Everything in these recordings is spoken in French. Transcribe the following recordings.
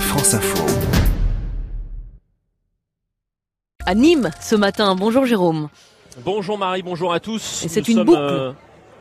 France Info. À Nîmes ce matin. Bonjour Jérôme. Bonjour Marie, bonjour à tous. Et c'est une boucle. euh,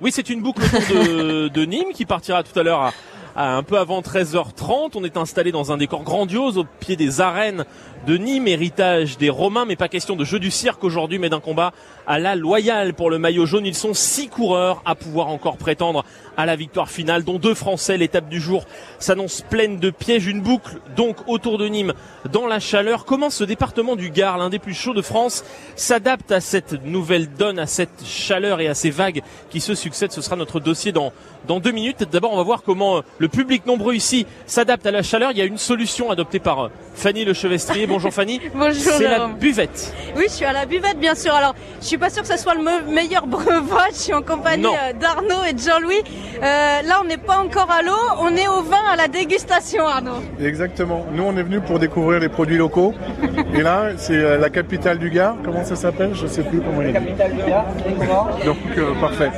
Oui, c'est une boucle autour de, de Nîmes qui partira tout à l'heure à un peu avant 13h30. On est installé dans un décor grandiose au pied des arènes de Nîmes, héritage des Romains, mais pas question de jeu du cirque aujourd'hui, mais d'un combat à la loyale pour le maillot jaune. Ils sont six coureurs à pouvoir encore prétendre à la victoire finale, dont deux Français. L'étape du jour s'annonce pleine de pièges. Une boucle donc autour de Nîmes dans la chaleur. Comment ce département du Gard, l'un des plus chauds de France, s'adapte à cette nouvelle donne, à cette chaleur et à ces vagues qui se succèdent? Ce sera notre dossier dans, dans deux minutes. D'abord, on va voir comment euh, le public nombreux ici s'adapte à la chaleur. Il y a une solution adoptée par euh, Fanny Le Chevestrier. Bonjour Fanny. Bonjour C'est la buvette. Oui, je suis à la buvette, bien sûr. Alors, je suis pas sûre que ce soit le me- meilleur breuvage. Je suis en compagnie euh, d'Arnaud et de Jean-Louis. Euh, là, on n'est pas encore à l'eau, on est au vin à la dégustation, Arnaud. Exactement. Nous, on est venus pour découvrir les produits locaux. Et là, c'est euh, la capitale du Gard. Comment ça s'appelle? Je sais plus comment il est. capitale du Gard, Donc, euh, parfait.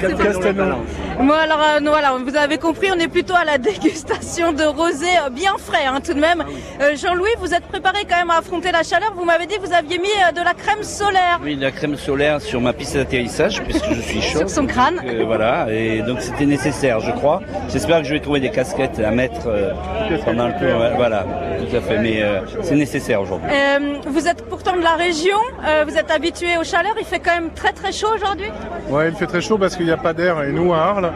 Castelnau. Bon, alors, euh, nous, voilà, vous avez compris, on est plutôt à la dégustation de rosé euh, bien frais, hein, tout de même. Euh, Jean-Louis, vous êtes préparé quand même à affronter la chaleur. Vous m'avez dit que vous aviez mis euh, de la crème solaire Oui, la crème solaire sur ma piste d'atterrissage, puisque je suis chaud. sur son crâne. Euh, voilà, et donc c'était nécessaire, je crois. J'espère que je vais trouver des casquettes à mettre euh, pendant le tour. Voilà, tout à fait, mais euh, c'est nécessaire aujourd'hui. Euh, vous êtes pourtant de la région, euh, vous êtes habitué aux chaleurs. Il fait quand même très très chaud aujourd'hui. Ouais, il fait très chaud parce qu'il n'y a pas d'air. Et nous, à Arles,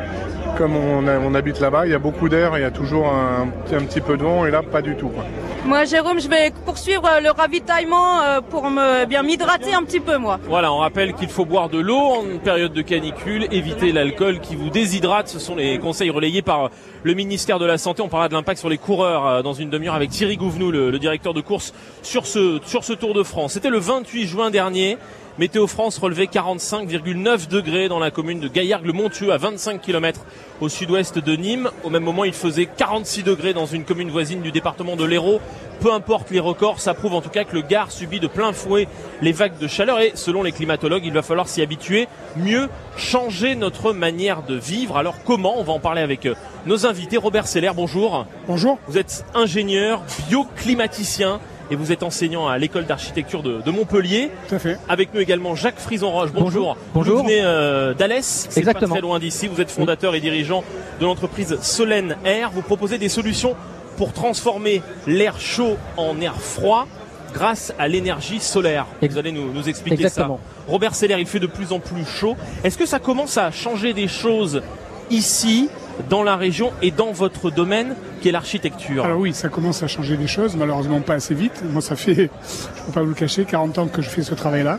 comme on, a- on habite là-bas, il y a beaucoup d'air. Il y a toujours un, petit- un petit peu de vent. Et là, pas du tout. quoi. Moi, Jérôme, je vais poursuivre euh, le ravitaillement euh, pour me bien m'hydrater un petit peu, moi. Voilà, on rappelle qu'il faut boire de l'eau en période de canicule, éviter l'alcool qui vous déshydrate. Ce sont les conseils relayés par le ministère de la Santé. On parlera de l'impact sur les coureurs euh, dans une demi-heure avec Thierry Gouvenou, le, le directeur de course, sur ce, sur ce Tour de France. C'était le 28 juin dernier. Météo France relevait 45,9 degrés dans la commune de Gaillargues-le-Montieux à 25 km au sud-ouest de Nîmes. Au même moment, il faisait 46 degrés dans une commune voisine du département de l'Hérault. Peu importe les records, ça prouve en tout cas que le Gard subit de plein fouet les vagues de chaleur et selon les climatologues, il va falloir s'y habituer, mieux changer notre manière de vivre. Alors comment? On va en parler avec euh, nos invités. Robert Seller, bonjour. Bonjour. Vous êtes ingénieur, bioclimaticien et vous êtes enseignant à l'école d'architecture de, de Montpellier. Tout à fait. Avec nous également Jacques Frison-Roche. Bonjour. Bonjour. Vous venez euh, d'Alès, c'est pas très loin d'ici. Vous êtes fondateur et dirigeant de l'entreprise Solène Air. Vous proposez des solutions pour transformer l'air chaud en air froid grâce à l'énergie solaire. Vous allez nous, nous expliquer Exactement. ça. Robert Seller, il fait de plus en plus chaud. Est-ce que ça commence à changer des choses ici, dans la région et dans votre domaine l'architecture Alors oui, ça commence à changer des choses, malheureusement pas assez vite. Moi, ça fait, je ne peux pas vous le cacher, 40 ans que je fais ce travail-là,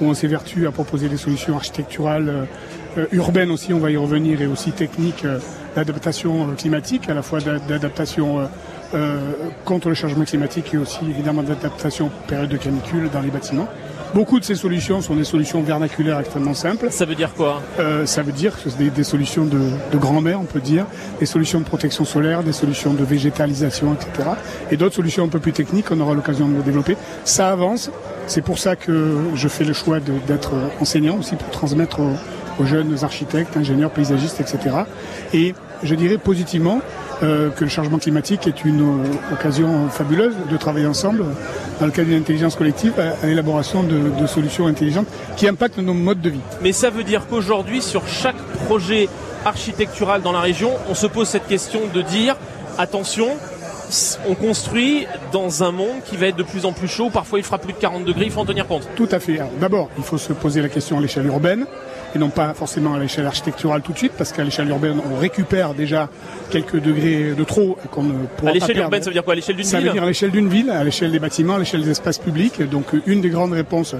où on s'évertue à proposer des solutions architecturales, euh, euh, urbaines aussi, on va y revenir, et aussi techniques euh, d'adaptation climatique, à la fois d'a- d'adaptation contre le changement climatique et aussi évidemment d'adaptation période de canicule dans les bâtiments. Beaucoup de ces solutions sont des solutions vernaculaires extrêmement simples. Ça veut dire quoi? Euh, ça veut dire que c'est des, des solutions de, de grand-mère, on peut dire, des solutions de protection solaire, des solutions de végétalisation, etc. Et d'autres solutions un peu plus techniques, on aura l'occasion de développer. Ça avance. C'est pour ça que je fais le choix de- d'être enseignant aussi pour transmettre aux, aux jeunes architectes, ingénieurs, paysagistes, etc. Et je dirais positivement euh, que le changement climatique est une euh, occasion fabuleuse de travailler ensemble dans le cadre d'une intelligence collective à, à l'élaboration de, de solutions intelligentes qui impactent nos modes de vie. Mais ça veut dire qu'aujourd'hui, sur chaque projet architectural dans la région, on se pose cette question de dire attention, on construit dans un monde qui va être de plus en plus chaud. Parfois, il fera plus de 40 degrés. Il faut en tenir compte. Tout à fait. D'abord, il faut se poser la question à l'échelle urbaine et non pas forcément à l'échelle architecturale tout de suite, parce qu'à l'échelle urbaine, on récupère déjà quelques degrés de trop qu'on ne pourra À l'échelle urbaine, ça veut dire quoi À l'échelle d'une Ça ville veut dire à l'échelle d'une ville, à l'échelle des bâtiments, à l'échelle des espaces publics. Donc une des grandes réponses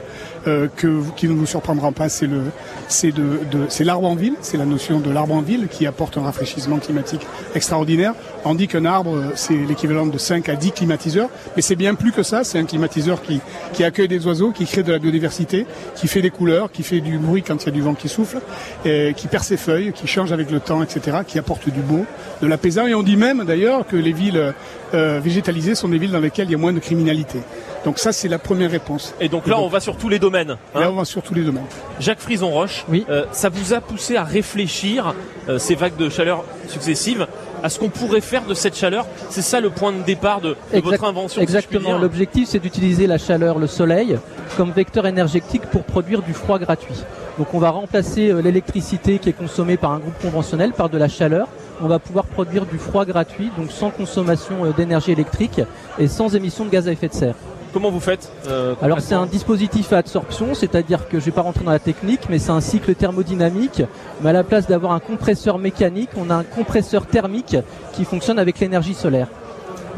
euh, que qui ne vous surprendra pas, c'est le, c'est de, de- c'est l'arbre en ville, c'est la notion de l'arbre en ville qui apporte un rafraîchissement climatique extraordinaire. On dit qu'un arbre, c'est l'équivalent de 5 à 10 climatiseurs, mais c'est bien plus que ça. C'est un climatiseur qui, qui accueille des oiseaux, qui crée de la biodiversité, qui fait des couleurs, qui fait du bruit quand il y a du vent qui souffle, et qui perd ses feuilles, qui change avec le temps, etc., qui apporte du beau, de l'apaisant. Et on dit même d'ailleurs que les villes euh, végétalisées sont des villes dans lesquelles il y a moins de criminalité. Donc ça, c'est la première réponse. Et donc là, on va sur tous les domaines. hein. Là, on va sur tous les domaines. Jacques Frison-Roche, Oui. euh, ça vous a poussé à réfléchir, euh, ces vagues de chaleur successives, à ce qu'on pourrait faire de cette chaleur? C'est ça le point de départ de, de votre invention. Exactement. L'objectif, c'est d'utiliser la chaleur, le soleil, comme vecteur énergétique pour produire du froid gratuit. Donc on va remplacer euh, l'électricité qui est consommée par un groupe conventionnel par de la chaleur. On va pouvoir produire du froid gratuit, donc sans consommation euh, d'énergie électrique et sans émission de gaz à effet de serre. Comment vous faites euh, Alors c'est un dispositif à absorption, c'est-à-dire que je ne vais pas rentrer dans la technique, mais c'est un cycle thermodynamique. Mais à la place d'avoir un compresseur mécanique, on a un compresseur thermique qui fonctionne avec l'énergie solaire.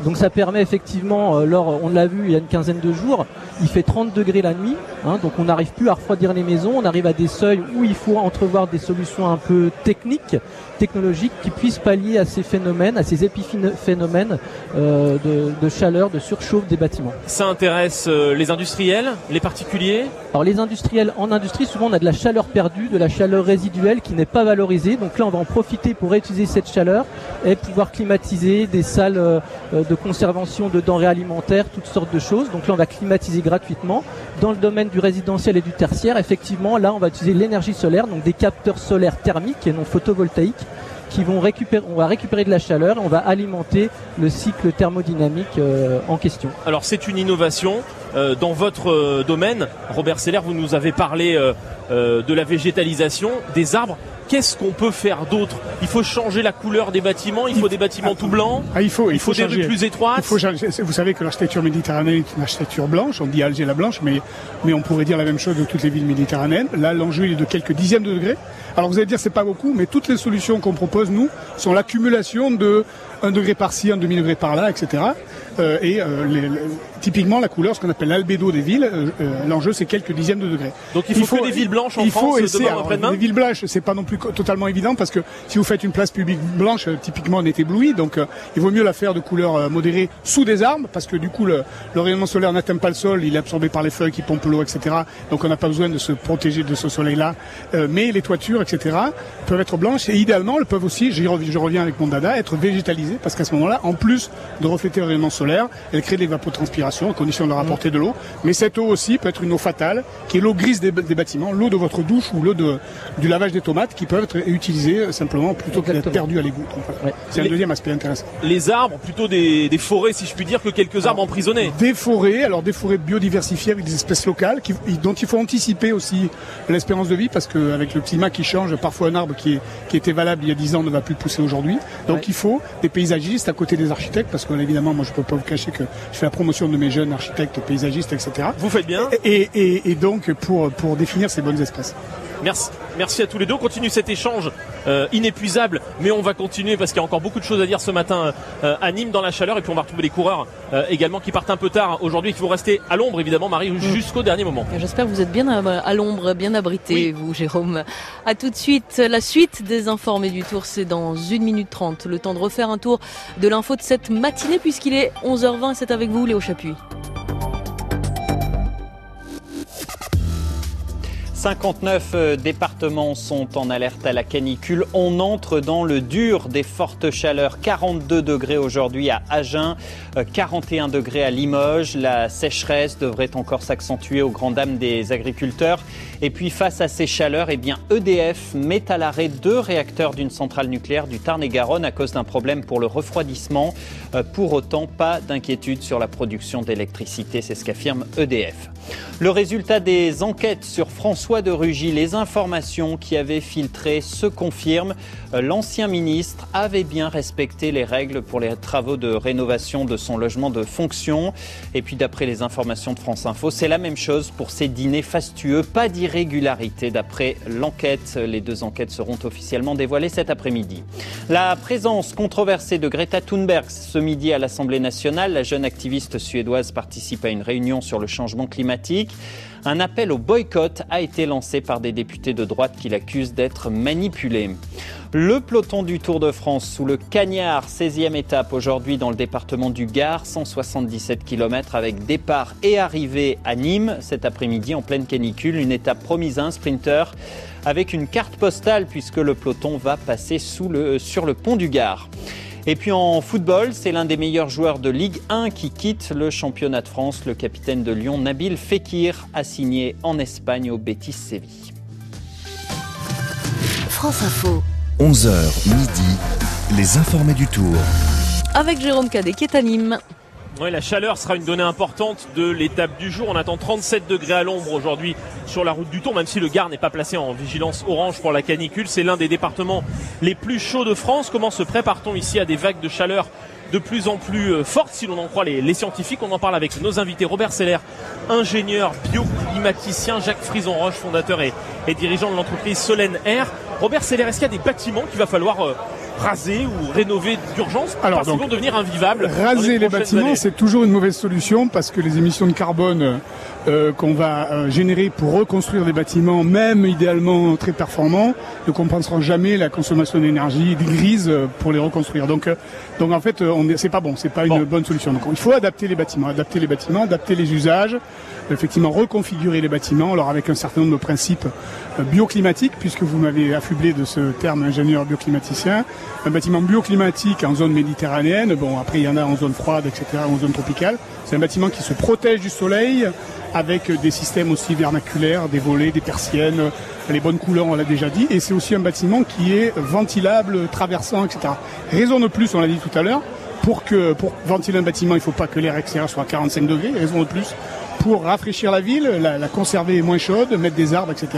Donc ça permet effectivement, lors, on l'a vu il y a une quinzaine de jours, il fait 30 degrés la nuit, hein, donc on n'arrive plus à refroidir les maisons, on arrive à des seuils où il faut entrevoir des solutions un peu techniques, technologiques, qui puissent pallier à ces phénomènes, à ces épiphénomènes euh, de, chaleur, de surchauffe des bâtiments. Ça intéresse euh, les industriels, les particuliers? Alors les industriels, en industrie, souvent on a de la chaleur perdue, de la chaleur résiduelle qui n'est pas valorisée, donc là on va en profiter pour réutiliser cette chaleur et pouvoir climatiser des salles euh, de conservation de denrées alimentaires, toutes sortes de choses. Donc là on va climatiser gratuitement. Dans le domaine du résidentiel et du tertiaire, effectivement, là, on va utiliser l'énergie solaire, donc des capteurs solaires thermiques et non photovoltaïques qui vont récupérer, on va récupérer de la chaleur, et on va alimenter le cycle thermodynamique euh, en question. Alors c'est une innovation euh, dans votre euh, domaine. Robert Seller, vous nous avez parlé de la végétalisation des arbres qu'est-ce qu'on peut faire d'autre Il faut changer la couleur des bâtiments, il faut des bâtiments tout blancs, ah, il faut, il faut, des rues plus étroites. vous savez que l'architecture méditerranéenne est une architecture blanche, on dit Alger la blanche, mais, mais on pourrait dire la même chose de toutes les villes méditerranéennes. Là, l'enjeu est de quelques dixièmes de degrés. Alors vous allez dire c'est pas beaucoup, mais toutes les solutions qu'on propose nous sont l'accumulation de un degré par-ci, un demi-degré par-là, etc. Euh, et euh, typiquement la couleur, ce qu'on appelle l'albédo des villes, euh, l'enjeu c'est quelques dixièmes de degrés. Donc il faut, que des villes blanches en il France faut essayer, Des villes blanches, c'est pas non plus totalement évident parce que si vous faites une place publique blanche, typiquement on est ébloui, donc il vaut mieux la faire de couleur modérée sous des arbres parce que du coup le, le rayonnement solaire n'atteint pas le sol, il est absorbé par les feuilles qui pompent l'eau, etc. Donc on n'a pas besoin de se protéger de ce soleil-là. mais les toitures, etc. peuvent être blanches et idéalement elles peuvent aussi, je reviens avec mon dada, être végétalisées parce qu'à ce moment-là, en plus de refléter le rayonnement solaire, elles créent des vapotranspiration en condition de rapporter de l'eau. Mais cette eau aussi peut être une eau fatale, qui est l'eau grise des, bâtiments, l'eau de votre douche ou l'eau du lavage des tomates, qui peuvent être utilisées euh, simplement plutôt que d'être perdues à l'égout. C'est un deuxième aspect intéressant. Les arbres, plutôt des, forêts, si je puis dire, que quelques arbres emprisonnés. Des forêts, alors des forêts biodiversifiées avec des espèces locales, dont il faut anticiper aussi l'espérance de vie, parce qu'avec le climat qui change, parfois un arbre qui, était valable il y a 10 ans ne va plus pousser aujourd'hui. Donc il faut des paysagistes à côté des architectes, parce que évidemment, moi je ne peux pas vous cacher que je fais la promotion de mes jeunes architectes, paysagistes, etc. Vous faites bien. Et, donc pour, pour définir ces bonnes espèces. Merci. Merci à tous les deux. On continue cet échange euh, inépuisable, mais on va continuer parce qu'il y a encore beaucoup de choses à dire ce matin euh, à Nîmes dans la chaleur et puis on va retrouver les coureurs euh, également qui partent un peu tard aujourd'hui, qui vont rester à l'ombre évidemment, Marie, mm. jusqu'au dernier moment. J'espère que vous êtes bien à, l'ombre, bien abrité, vous, Jérôme. À tout de suite. La suite des informés du tour, c'est dans 1 minute 30. Le temps de refaire un tour de l'info de cette matinée puisqu'il est 11h20 et c'est avec vous, Léo Chapuis. 59 euh, départements sont en alerte à la canicule. On entre dans le dur des fortes chaleurs. 42 degrés aujourd'hui à Agen, 41 euh, degrés à Limoges. La sécheresse devrait encore s'accentuer aux grandes dames des agriculteurs. Et puis face à ces chaleurs, eh bien EDF met à l'arrêt deux réacteurs d'une centrale nucléaire du Tarn-et-Garonne à cause d'un problème pour le refroidissement. Euh, pour autant, pas d'inquiétude sur la production d'électricité, c'est ce qu'affirme EDF. Le résultat des enquêtes sur François de Rugy, les informations qui avaient filtré se confirment. Euh, l'ancien ministre avait bien respecté les règles pour les travaux de rénovation de son logement de fonction. Et puis d'après les informations de France Info, c'est la même chose pour ces dîners fastueux. Pas d'irrégularité d'après l'enquête. Les deux enquêtes seront officiellement dévoilées cet après-midi. La présence controversée de Greta Thunberg ce midi à l'Assemblée nationale. La jeune activiste suédoise participe à une réunion sur le changement climatique. Un appel au boycott a été lancé par des députés de droite qui l'accusent d'être manipulé. Le peloton du Tour de France sous le Cagnard, 16e étape aujourd'hui dans le département du Gard, 177 km avec départ et arrivée à Nîmes cet après-midi en pleine canicule, une étape promise à un sprinter avec une carte postale puisque le peloton va passer sur le pont du Gard. Et puis en football, c'est l'un des meilleurs joueurs de Ligue 1 qui quitte le championnat de France. Le capitaine de Lyon, Nabil Fekir, a signé en Espagne au Betis Séville. France Info. 11h midi. les informés du Tour. Avec Jérôme Cadet qui est à Nîmes. Oui, la chaleur sera une donnée importante de l'étape du jour. On attend 37 degrés à l'ombre aujourd'hui sur la route du Tour, même si le Gard n'est pas placé en vigilance orange pour la canicule. C'est l'un des départements les plus chauds de France. Comment se prépare-t-on ici à des vagues de chaleur de plus en plus euh, fortes, si l'on en croit les, scientifiques? On en parle avec nos invités. Robert Seller, ingénieur bioclimaticien, Jacques Frison-Roche, fondateur et, dirigeant de l'entreprise Solène Air. Robert Seller, est-ce qu'il y a des bâtiments qu'il va falloir euh, raser ou rénover d'urgence parce qu'ils vont devenir invivables. Raser les, bâtiments, c'est toujours une mauvaise solution parce que les émissions de carbone euh, qu'on va euh, générer pour reconstruire des bâtiments, même idéalement très performants, ne compenseront jamais la consommation d'énergie grise euh, pour les reconstruire. Donc, donc en fait, on c'est pas bon, c'est pas une bonne solution. Donc il faut adapter les bâtiments, adapter les bâtiments, adapter les usages, effectivement reconfigurer les bâtiments, alors avec un certain nombre de principes bioclimatiques, puisque vous m'avez affublé de ce terme ingénieur bioclimaticien. Un bâtiment bioclimatique en zone méditerranéenne, bon après il y en a en zone froide, etc., en zone tropicale. C'est un bâtiment qui se protège du soleil avec des systèmes aussi vernaculaires, des volets, des persiennes, les bonnes couleurs, on l'a déjà dit. Et c'est aussi un bâtiment qui est ventilable, traversant, etc. Raison de plus, on l'a dit tout à l'heure, pour que pour ventiler un bâtiment, il ne faut pas que l'air extérieur soit à 45 degrés. Raison de plus pour rafraîchir la ville, la, conserver moins chaude, mettre des arbres, etc.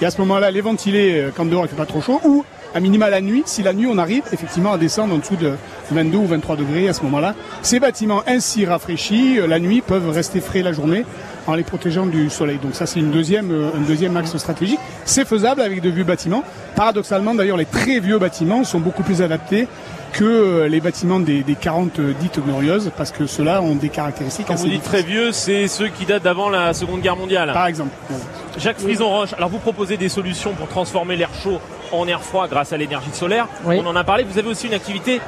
Et à ce moment-là, les ventiler euh, quand dehors il fait pas trop chaud, ou à minima la nuit, si la nuit on arrive effectivement à descendre en dessous de 22 ou 23 degrés à ce moment-là. Ces bâtiments ainsi rafraîchis, euh, la nuit, peuvent rester frais la journée en les protégeant du soleil. Donc ça c'est une deuxième, euh, un deuxième axe stratégique. C'est faisable avec de vieux bâtiments. Paradoxalement d'ailleurs les très vieux bâtiments sont beaucoup plus adaptés que euh, les bâtiments des, des 40 dites glorieuses, parce que ceux-là ont des caractéristiques Quand vous dites très vieux, c'est ceux qui datent d'avant la Seconde Guerre mondiale. Par exemple. Jacques Frison-Roche, alors vous proposez des solutions pour transformer l'air chaud en air froid grâce à l'énergie solaire. On en a parlé. Vous avez aussi une activité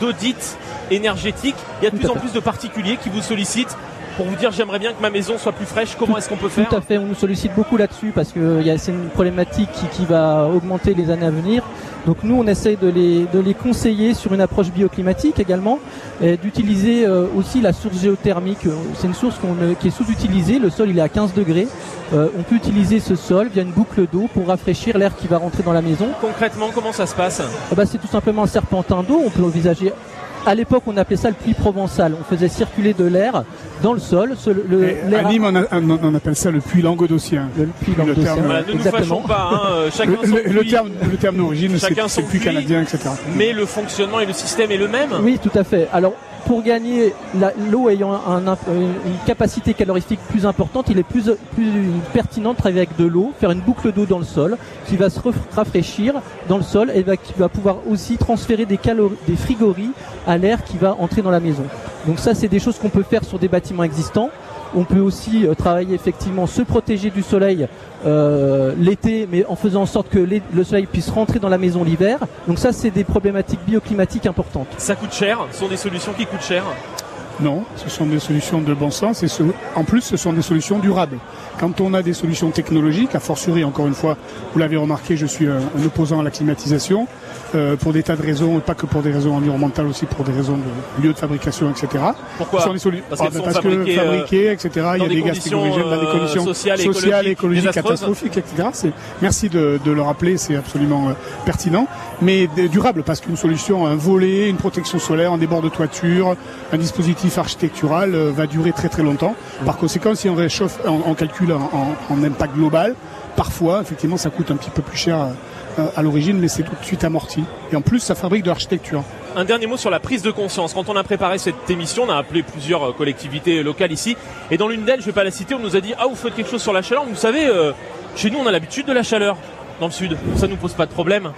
d'audit énergétique. Il y a de plus en plus de particuliers qui vous sollicitent pour vous dire j'aimerais bien que ma maison soit plus fraîche. Comment est-ce qu'on peut faire Tout à fait, on nous sollicite beaucoup là-dessus parce que c'est une problématique qui, va augmenter les années à venir. Donc nous, on essaye de les, de les conseiller sur une approche bioclimatique également, et d'utiliser euh, aussi la source géothermique. C'est une source euh, qui est sous-utilisée. Le sol, il est à 15 degrés. Euh, on peut utiliser ce sol via une boucle d'eau pour rafraîchir l'air qui va rentrer dans la maison. Concrètement, comment ça se passe? Eh ben, C'est tout simplement un serpentin d'eau. On peut envisager à l'époque, on appelait ça le puits provençal. On faisait circuler de l'air dans le sol. le, à Nîmes, on, appelle ça le puits languedocien. Le puits languedocien. ne nous fâchons pas. Hein, chacun le, le, terme, le terme d'origine, c'est le puits canadien, etc. Mais le fonctionnement et le système est le même. Oui, tout à fait. Alors, pour gagner l'eau ayant une capacité calorifique plus importante, il est plus, pertinent de travailler avec de l'eau, faire une boucle d'eau dans le sol qui va se rafraîchir dans le sol et qui va pouvoir aussi transférer des, des frigories à l'air qui va entrer dans la maison. Donc ça, c'est des choses qu'on peut faire sur des bâtiments existants. On peut aussi euh, travailler effectivement, se protéger du soleil euh, l'été, mais en faisant en sorte que le soleil puisse rentrer dans la maison l'hiver. Donc ça, c'est des problématiques bioclimatiques importantes. Ça coûte cher Ce sont des solutions qui coûtent cher non, ce sont des solutions de bon sens et en plus ce sont des solutions durables. Quand on a des solutions technologiques, a fortiori encore une fois, vous l'avez remarqué, je suis un, opposant à la climatisation, euh, pour des tas de raisons, pas que pour des raisons environnementales, aussi pour des raisons de lieu de fabrication, etc. Pourquoi Parce, ah, parce que fabriquées, etc. Il y a des gaz climatogènes dans des euh, conditions sociales, écologiques, catastrophiques, etc. Merci de, de, le rappeler, c'est absolument euh, pertinent. Mais durable, parce qu'une solution, un volet, une protection solaire, un débord de toiture, un dispositif architectural va durer très très longtemps. Par conséquent, si on réchauffe, on, calcule en, impact global, parfois, effectivement, ça coûte un petit peu plus cher euh, à l'origine, mais c'est tout de suite amorti. Et en plus, ça fabrique de l'architecture. Un dernier mot sur la prise de conscience. Quand on a préparé cette émission, on a appelé plusieurs euh, collectivités locales ici. Et dans l'une d'elles, je ne vais pas la citer, on nous a dit Ah, vous faites quelque chose sur la chaleur. Vous savez, euh, chez nous, on a l'habitude de la chaleur dans le sud. Ça ne nous pose pas de problème.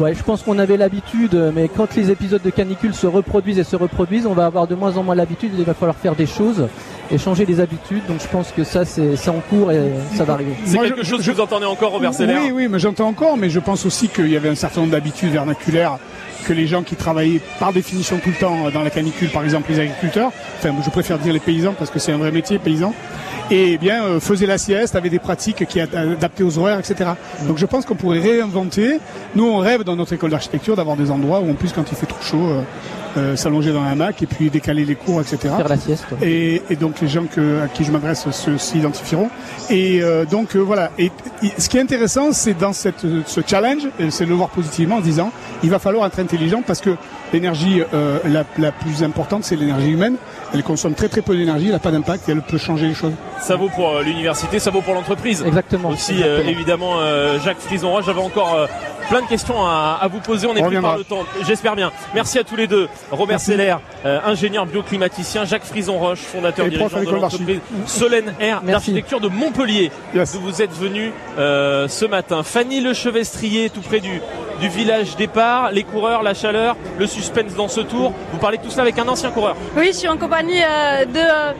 Ouais, je pense qu'on avait l'habitude, mais quand les épisodes de canicule se reproduisent et se reproduisent, on va avoir de moins en moins l'habitude. Il va falloir faire des choses et changer des habitudes. Donc je pense que ça, c'est en cours et ça va arriver. C'est quelque chose que vous entendez encore, Robert Seller Oui, oui, mais j'entends encore, mais je pense aussi qu'il y avait un certain nombre d'habitudes vernaculaires que les gens qui travaillaient par définition tout le temps dans la canicule, par exemple les agriculteurs, enfin je préfère dire les paysans parce que c'est un vrai métier, paysan, et eh bien euh, faisaient la sieste, avaient des pratiques qui adaptées aux horaires, etc. Donc je pense qu'on pourrait réinventer. Nous, on rêve dans notre école d'architecture d'avoir des endroits où en plus quand il fait trop chaud, euh, euh, s'allonger dans un hamac et puis décaler les cours, etc. Faire la sieste. Et, et donc les gens que, à qui je m'adresse se- s'identifieront. Et euh, donc euh, voilà. Et, et ce qui est intéressant, c'est dans cette, ce challenge, c'est de le voir positivement en disant, il va falloir être intelligent parce que l'énergie euh, la, la plus importante, c'est l'énergie humaine. Elle consomme très très peu d'énergie, elle n'a pas d'impact et elle peut changer les choses. Ça vaut pour euh, l'université, ça vaut pour l'entreprise. Exactement. Aussi, euh, évidemment, euh, Jacques Frison-Roy, j'avais encore euh, plein de questions à, à vous poser. On est On pris par le temps. J'espère bien. Merci à tous les deux. Robert Seller, euh, ingénieur bioclimaticien, Jacques Frison-Roche, fondateur Et dirigeant de l'entreprise Solène Air d'architecture de Montpellier. Yes. D'où vous êtes venu euh, ce matin. Fanny Le Chevestrier, tout près du, du village départ. Les coureurs, la chaleur, le suspense dans ce tour. Vous parlez de tout cela avec un ancien coureur. Oui, je suis en compagnie euh, de, euh,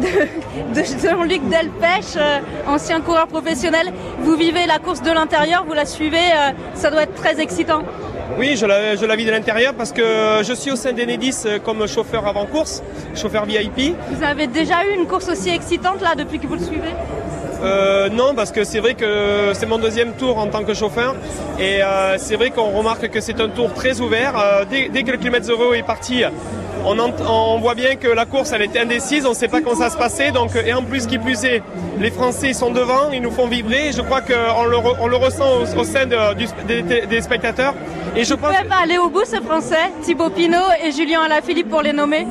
de, de Jean-Luc Delpech, euh, ancien coureur professionnel. Vous vivez la course de l'intérieur, vous la suivez, euh, ça doit être très excitant. Oui, je la, je la vis de l'intérieur parce que je suis au sein d'Enedis comme chauffeur avant course, chauffeur VIP. Vous avez déjà eu une course aussi excitante là depuis que vous le suivez? Euh, non, parce que c'est vrai que c'est mon deuxième tour en tant que chauffeur et euh, c'est vrai qu'on remarque que c'est un tour très ouvert. Euh, dès, que le kilomètre zéro est parti, on, voit bien que la course elle était indécise, on ne sait pas comment ça se passait. Donc, et en plus, qui plus est, les Français sont devant, ils nous font vibrer. Et je crois qu'on le, re- on le ressent au, au sein de- du- des, des spectateurs. Et je Vous pense. pouvez pas aller au bout ce français, Thibaut Pinot et Julien Alaphilippe pour les nommer?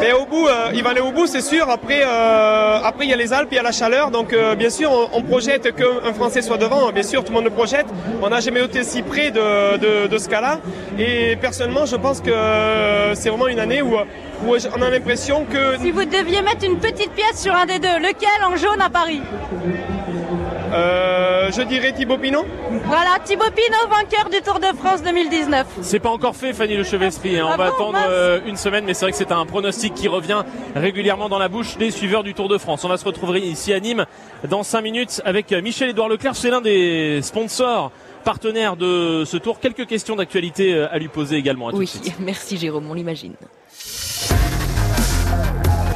Mais au bout, euh, il va aller au bout, c'est sûr. Après, euh, après il y a les Alpes, il y a la chaleur. Donc, euh, bien sûr, on, on projette qu'un Français soit devant. Bien sûr, tout le monde le projette. On n'a jamais été si près de, de, de ce cas-là. Et personnellement, je pense que c'est vraiment une année où, où on a l'impression que Si vous deviez mettre une petite pièce sur un des deux, lequel en jaune à Paris euh, je dirais Thibaut Pinot. Voilà, Thibaut Pinot, vainqueur du Tour de France 2019. C'est pas encore fait, Fanny Le Chevestrier. hein. On Ah va bon, attendre mince. euh, une semaine, mais c'est vrai que c'est un pronostic qui revient régulièrement dans la bouche des suiveurs du Tour de France. On va se retrouver ici à Nîmes dans 5 minutes avec Michel-Édouard Leclerc. C'est l'un des sponsors partenaires de ce tour. Quelques questions d'actualité euh, à lui poser également. À tout de Oui, suite. merci Jérôme, on l'imagine.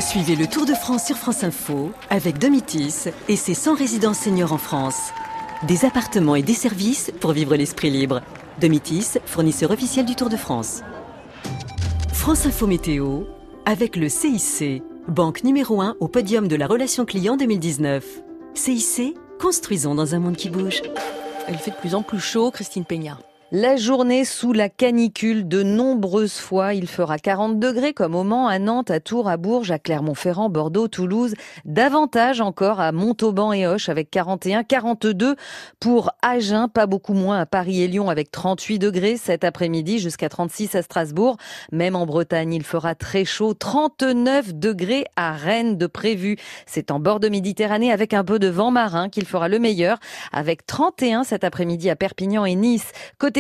Suivez le Tour de France sur France Info avec Domitis et ses 100 résidences seniors en France. Des appartements et des services pour vivre l'esprit libre. Domitis, fournisseur officiel du Tour de France. France Info Météo avec le CIC, banque numéro 1 au podium de la relation client 2019. CIC, construisons dans un monde qui bouge. Il fait de plus en plus chaud, Christine Peña. La journée sous la canicule, de nombreuses fois, il fera 40 degrés comme au Mans, à Nantes, à Tours, à Bourges, à Clermont-Ferrand, Bordeaux, Toulouse. Davantage encore à Montauban et Hoche avec 41, 42 pour Agen, pas beaucoup moins à Paris et Lyon avec 38 degrés cet après-midi jusqu'à 36 à Strasbourg. Même en Bretagne, il fera très chaud, 39 degrés à Rennes de prévu. C'est en bord de Méditerranée avec un peu de vent marin qu'il fera le meilleur avec 31 cet après-midi à Perpignan et Nice.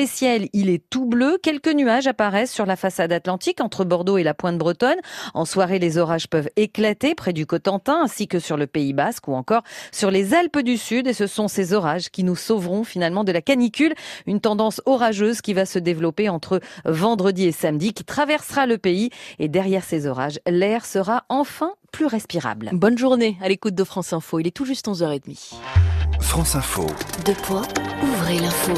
Ciel, il est tout bleu. Quelques nuages apparaissent sur la façade atlantique entre Bordeaux et la pointe bretonne. En soirée, les orages peuvent éclater près du Cotentin ainsi que sur le Pays basque ou encore sur les Alpes du Sud. Et ce sont ces orages qui nous sauveront finalement de la canicule. Une tendance orageuse qui va se développer entre vendredi et samedi qui traversera le pays. Et derrière ces orages, l'air sera enfin plus respirable. Bonne journée à l'écoute de France Info. Il est tout juste 11h30. France Info. Deux points, ouvrez l'info.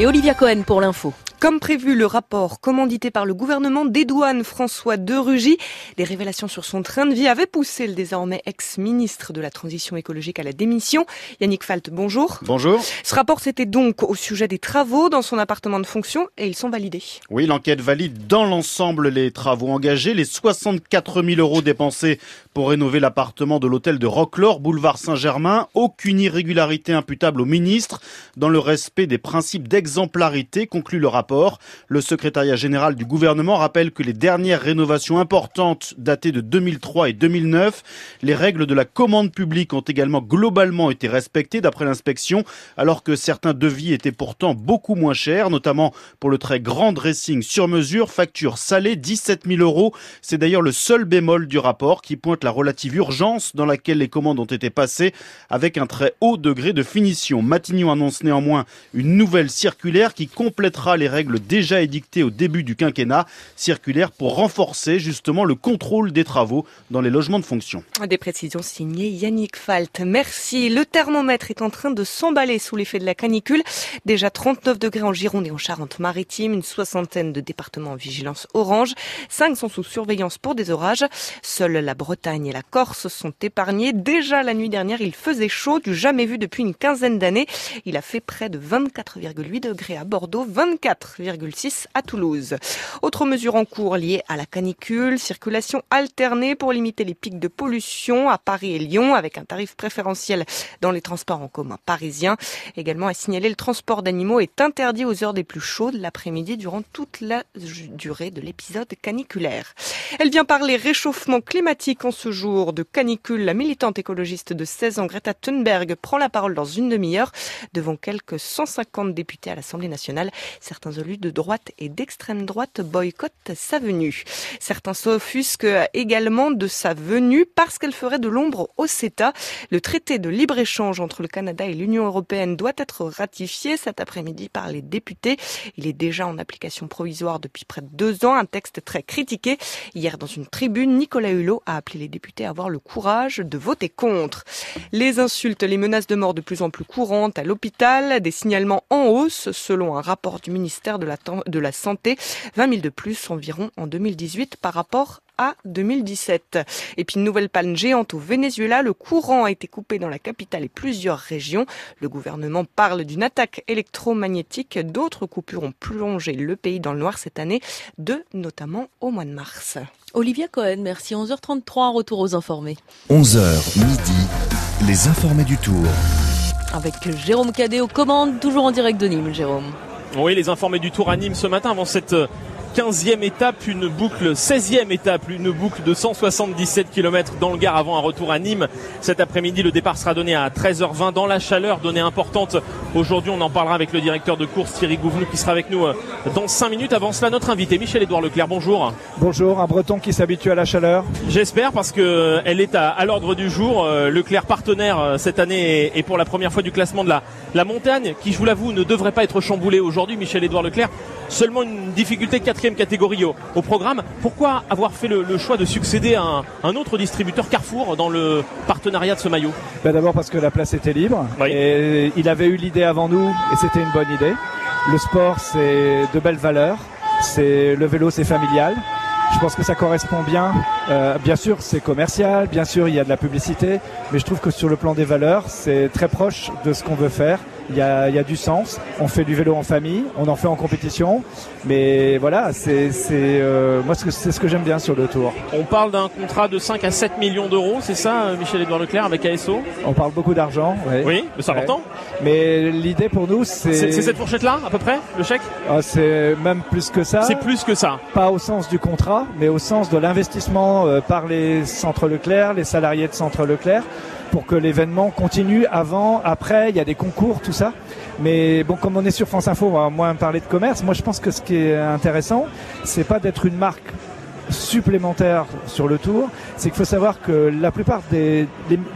Et Olivia Cohen pour l'info. Comme prévu, le rapport commandité par le gouvernement des douanes François de Rugy, les révélations sur son train de vie avaient poussé le désormais ex-ministre de la Transition écologique à la démission. Yannick Falt, bonjour. Bonjour. Ce rapport, c'était donc au sujet des travaux dans son appartement de fonction et ils sont validés. Oui, l'enquête valide dans l'ensemble les travaux engagés, les 64 000 euros dépensés pour rénover l'appartement de l'hôtel de Roquelaure, boulevard Saint-Germain. Aucune irrégularité imputable au ministre dans le respect des principes d'exemplarité, conclut le rapport. Le secrétariat général du gouvernement rappelle que les dernières rénovations importantes datées de 2003 et 2009, les règles de la commande publique ont également globalement été respectées d'après l'inspection, alors que certains devis étaient pourtant beaucoup moins chers, notamment pour le très grand dressing sur mesure, facture salée 17 000 euros. C'est d'ailleurs le seul bémol du rapport qui pointe la relative urgence dans laquelle les commandes ont été passées avec un très haut degré de finition. Matignon annonce néanmoins une nouvelle circulaire qui complétera les règles règle déjà édictée au début du quinquennat, circulaire pour renforcer justement le contrôle des travaux dans les logements de fonction. Des précisions signées Yannick Falt. Merci. Le thermomètre est en train de s'emballer sous l'effet de la canicule. Déjà 39 degrés en Gironde et en Charente-Maritime, une soixantaine de départements en vigilance orange. Cinq sont sous surveillance pour des orages. Seules la Bretagne et la Corse sont épargnés. Déjà la nuit dernière, il faisait chaud, du jamais vu depuis une quinzaine d'années. Il a fait près de 24,8 degrés à Bordeaux, 24,6 à Toulouse. Autre mesure en cours liée à la canicule, circulation alternée pour limiter les pics de pollution à Paris et Lyon avec un tarif préférentiel dans les transports en commun parisiens. Également à signaler le transport d'animaux est interdit aux heures des plus chaudes l'après-midi durant toute la durée de l'épisode caniculaire. Elle vient parler réchauffement climatique en ce jour de canicule. La militante écologiste de 16 ans, Greta Thunberg, prend la parole dans une demi-heure devant quelques 150 députés à l'Assemblée nationale. Certains élus de droite et d'extrême droite boycottent sa venue. Certains s'offusquent également de sa venue parce qu'elle ferait de l'ombre au CETA. Le traité de libre-échange entre le Canada et l'Union européenne doit être ratifié cet après-midi par les députés. Il est déjà en application provisoire depuis près de deux ans, un texte très critiqué. Hier, dans une tribune, Nicolas Hulot a appelé les députés à avoir le courage de voter contre. Les insultes, les menaces de mort de plus en plus courantes à l'hôpital, des signalements en hausse selon un rapport du ministère de la, de la Santé, 20 000 de plus environ en 2018 par rapport à 2017. Et puis une nouvelle panne géante au Venezuela, le courant a été coupé dans la capitale et plusieurs régions. Le gouvernement parle d'une attaque électromagnétique. D'autres coupures ont plongé le pays dans le noir cette année, deux notamment au mois de mars. Olivia Cohen, merci. 11h33, retour aux informés. 11h midi, les informés du tour. Avec Jérôme Cadet aux commandes, toujours en direct de Nîmes, Jérôme. Oui, les informés du tour à Nîmes ce matin avant cette 15e étape, une boucle, 16e étape, une boucle de 177 km dans le Gard avant un retour à Nîmes. Cet après-midi, le départ sera donné à 13h20 dans la chaleur, donnée importante. Aujourd'hui, on en parlera avec le directeur de course Thierry Gouvenou qui sera avec nous euh, dans 5 minutes. Avant cela, notre invité Michel-Édouard Leclerc, bonjour. Bonjour, un breton qui s'habitue à la chaleur. J'espère parce que euh, elle est à, l'ordre du jour. Euh, Leclerc partenaire cette année et pour la première fois du classement de la, la montagne qui, je vous l'avoue, ne devrait pas être chamboulé aujourd'hui. Michel-Édouard Leclerc, seulement une difficulté quatrième catégorie au, au, programme. Pourquoi avoir fait le, le choix de succéder à un, un, autre distributeur Carrefour dans le partenariat de ce maillot? Ben D'abord parce que la place était libre oui. et il avait eu l'idée avant nous et c'était une bonne idée. Le sport, c'est de belles valeurs. C'est le vélo, c'est familial. Je pense que ça correspond bien. Euh, bien sûr, c'est commercial, bien sûr, il y a de la publicité, mais je trouve que sur le plan des valeurs, c'est très proche de ce qu'on veut faire. Il y, a, il y a, du sens. On fait du vélo en famille, on en fait en compétition, mais voilà, c'est euh, moi c'est ce que j'aime bien sur le Tour. On parle d'un contrat de 5 à 7 millions d'euros, c'est ça, Michel-Édouard Leclerc avec ASO On parle beaucoup d'argent, oui. Oui, mais c'est important. Mais l'idée pour nous, c'est c'est cette fourchette-là, à peu près, le chèque? Ah, C'est même plus que ça. C'est plus que ça. Pas au sens du contrat, mais au sens de l'investissement euh, par les centres Leclerc, les salariés de centre Leclerc pour que l'événement continue avant, après, il y a des concours, tout ça. Mais bon, comme on est sur France Info, on va moins parler de commerce. Moi, je pense que ce qui est intéressant, c'est pas d'être une marque supplémentaire sur le tour, c'est qu'il faut savoir que la plupart des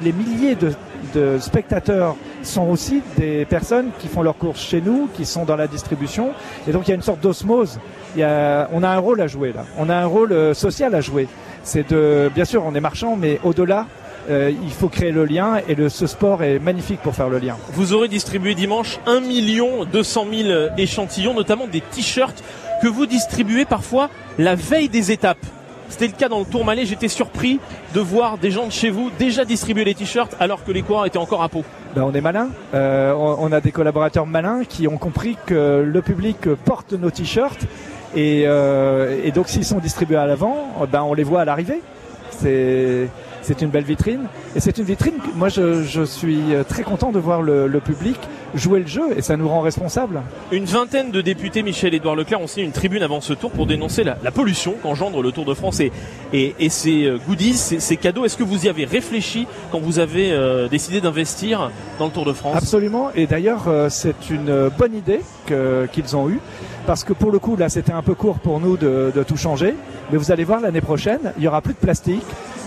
milliers de, de, spectateurs sont aussi des personnes qui font leurs courses chez nous, qui sont dans la distribution, et donc il y a une sorte d'osmose. Il y a, on a un rôle à jouer là, on a un rôle social à jouer. C'est de, bien sûr, on est marchand, mais au-delà, euh, il faut créer le lien et le, ce sport est magnifique pour faire le lien. Vous aurez distribué dimanche 1 million 200 000 échantillons, notamment des t-shirts que vous distribuez parfois la veille des étapes. C'était le cas dans le Tourmalet. J'étais surpris de voir des gens de chez vous déjà distribuer les t-shirts alors que les coureurs étaient encore à peau. Ben on est malin. Euh, on, on, a des collaborateurs malins qui ont compris que le public porte nos t-shirts et, euh, et, donc s'ils sont distribués à l'avant, ben on les voit à l'arrivée. C'est c'est une belle vitrine. Et c'est une vitrine, moi je, suis très content de voir le, public jouer le jeu et ça nous rend responsables. Une vingtaine de députés, Michel-Édouard Leclerc, ont signé une tribune avant ce tour pour dénoncer la, la pollution qu'engendre le Tour de France et, et, et ses goodies, ses, ses cadeaux. Est-ce que vous y avez réfléchi quand vous avez euh, décidé d'investir dans le Tour de France? Absolument. Et d'ailleurs, euh, c'est une bonne idée qu'ils ont eue parce que pour le coup, là, c'était un peu court pour nous de, de tout changer. Mais vous allez voir l'année prochaine, il y aura plus de plastique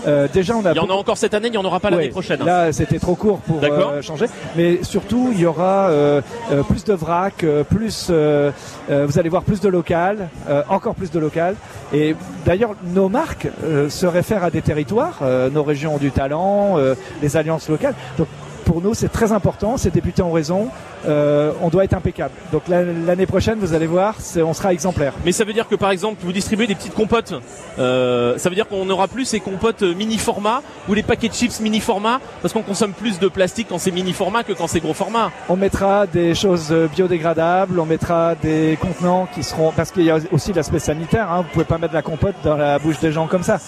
Euh, déjà, on a Il y en a encore cette année, il n'y en aura pas l'année Ouais, prochaine. hein. Là, c'était trop court pour euh, changer. Mais surtout, il y aura euh, euh, plus de vrac, euh, plus, vous allez voir plus de local, encore plus de local. Et d'ailleurs, nos marques se réfèrent à des territoires. nos régions du talent, les alliances locales. Pour nous, c'est très important. Ces députés ont raison. Euh, on doit être impeccable. Donc la- l'année prochaine, vous allez voir, on sera exemplaire. Mais ça veut dire que par exemple, vous distribuez des petites compotes. Euh, ça veut dire qu'on n'aura plus ces compotes euh, mini format ou les paquets de chips mini format parce qu'on consomme plus de plastique quand c'est mini format que quand c'est gros format. On mettra des choses biodégradables, on mettra des contenants qui seront parce qu'il y a aussi l'aspect sanitaire. Hein, vous pouvez pas mettre la compote dans la bouche des gens comme ça.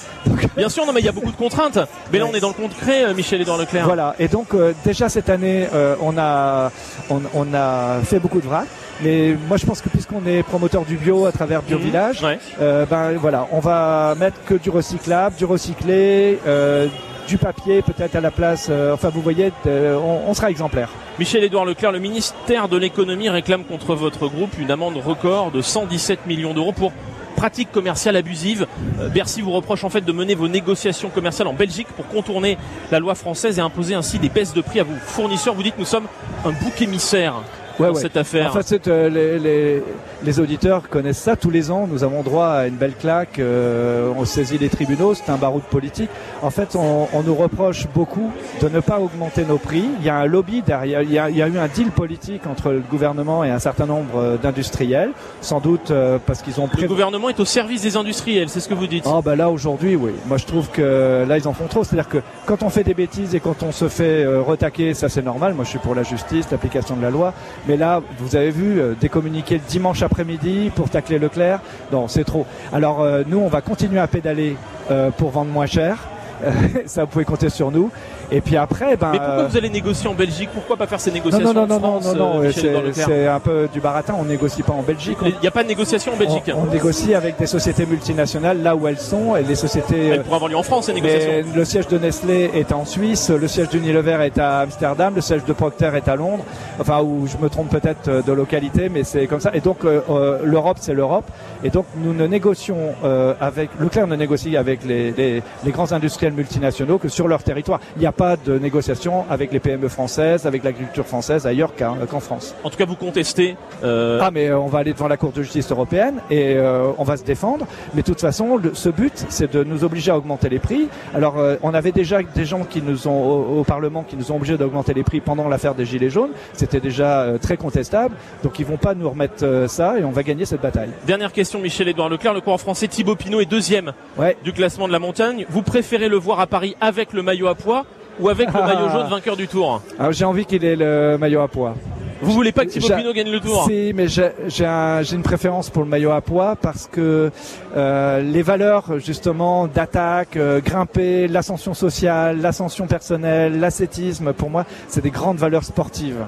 Bien sûr, non mais il y a beaucoup de contraintes. Mais là, on est dans le concret, Michel Edouard Leclerc. Voilà. Et donc euh, déjà cette année, euh, on a on, on a fait beaucoup de vrac. Mais moi, je pense que puisqu'on est promoteur du bio à travers Bio Mhm. Village, Ouais. euh, ben voilà, on va mettre que du recyclable, du recyclé, euh, du papier peut-être à la place. euh, enfin, vous voyez, euh, on, on sera exemplaire. Michel Édouard Leclerc, le ministère de l'économie réclame contre votre groupe une amende record de 117 millions d'euros pour pratiques commerciales abusives. Euh, Bercy vous reproche en fait de mener vos négociations commerciales en Belgique pour contourner la loi française et imposer ainsi des baisses de prix à vos fournisseurs. Vous dites nous sommes un bouc émissaire Ouais, dans ouais. cette affaire. En fait, c'est, euh, les, les, les auditeurs connaissent ça. Tous les ans, nous avons droit à une belle claque. euh, on saisit les tribunaux. C'est un baroud politique. En fait, on, on nous reproche beaucoup de ne pas augmenter nos prix. Il y a un lobby derrière. Il y a, il y a eu un deal politique entre le gouvernement et un certain nombre euh, d'industriels. Sans doute euh, parce qu'ils ont le prévu. gouvernement est au service des industriels, c'est ce que vous dites. Ah bah là aujourd'hui oui. Moi je trouve que là ils en font trop. C'est-à-dire que quand on fait des bêtises et quand on se fait euh, retaquer, ça c'est normal. Moi je suis pour la justice, l'application de la loi. Mais là vous avez vu euh, des communiqués le dimanche après-midi pour tacler Leclerc. Non c'est trop. Alors euh, nous on va continuer à pédaler euh, pour vendre moins cher. ça vous pouvez compter sur nous. Et puis après ben. Mais pourquoi euh, vous allez négocier en Belgique Pourquoi pas faire ces non, négociations non, non, en non, France, non, non, euh, Michel Édouard c'est un peu du baratin. On négocie pas en Belgique. Il n'y a pas de négociation en Belgique. On, on négocie avec des sociétés multinationales là où elles sont et les sociétés. Elles pourraient avoir lieu en France, ces mais négociations. le siège de Nestlé est en Suisse, le siège d'Unilever est à Amsterdam, le siège de Procter est à Londres. Enfin, où je me trompe peut-être euh, de localité, mais c'est comme ça. Et donc euh, euh, l'Europe, c'est l'Europe. Et donc nous ne négocions euh, avec Leclerc ne négocie avec les, les, les grands industriels multinationaux que sur leur territoire. Il n'y a pas de négociation avec les PME françaises, avec l'agriculture française ailleurs qu'en qu'en France. En tout cas, vous contestez. euh, Ah mais euh, on va aller devant la Cour de justice européenne et euh, on va se défendre. Mais de toute façon, le- ce but, c'est de nous obliger à augmenter les prix. Alors euh, on avait déjà des gens qui nous ont au, au Parlement qui nous ont obligés d'augmenter les prix pendant l'affaire des gilets jaunes. C'était déjà euh, très contestable. Donc ils vont pas nous remettre euh, ça et on va gagner cette bataille. Dernière question, Michel Édouard Leclerc. Le coureur français Thibaut Pinot est deuxième Ouais. du classement de la montagne. Vous préférez le voir à Paris avec le maillot à poids ou avec le Ah. maillot jaune vainqueur du Tour Alors j'ai envie qu'il ait le maillot à poids. Vous voulez pas que Thibaut Pinot gagne le Tour Si, mais j'ai j'ai un- j'ai une préférence pour le maillot à poids parce que euh, les valeurs justement d'attaque, euh, grimper, l'ascension sociale, l'ascension personnelle, l'ascétisme, pour moi, c'est des grandes valeurs sportives.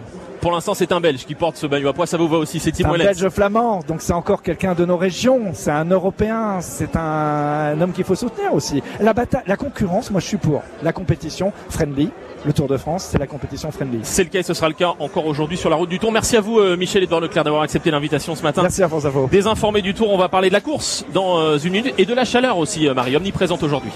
Pour l'instant, c'est un Belge qui porte ce maillot à poids. Ça vous va aussi, c'est C'est Tim un. Belge flamand, donc c'est encore quelqu'un de nos régions, c'est un Européen, c'est un, un homme qu'il faut soutenir aussi. La bataille, la concurrence, moi je suis pour. La compétition friendly, le Tour de France, c'est la compétition friendly. C'est le cas et ce sera le cas encore aujourd'hui sur la route du Tour. Merci à vous, euh, Michel Edouard Leclerc, d'avoir accepté l'invitation ce matin. Merci à vous, à vous. Désinformé du Tour, on va parler de la course dans euh, une minute et de la chaleur aussi, euh, Marie, omniprésente aujourd'hui.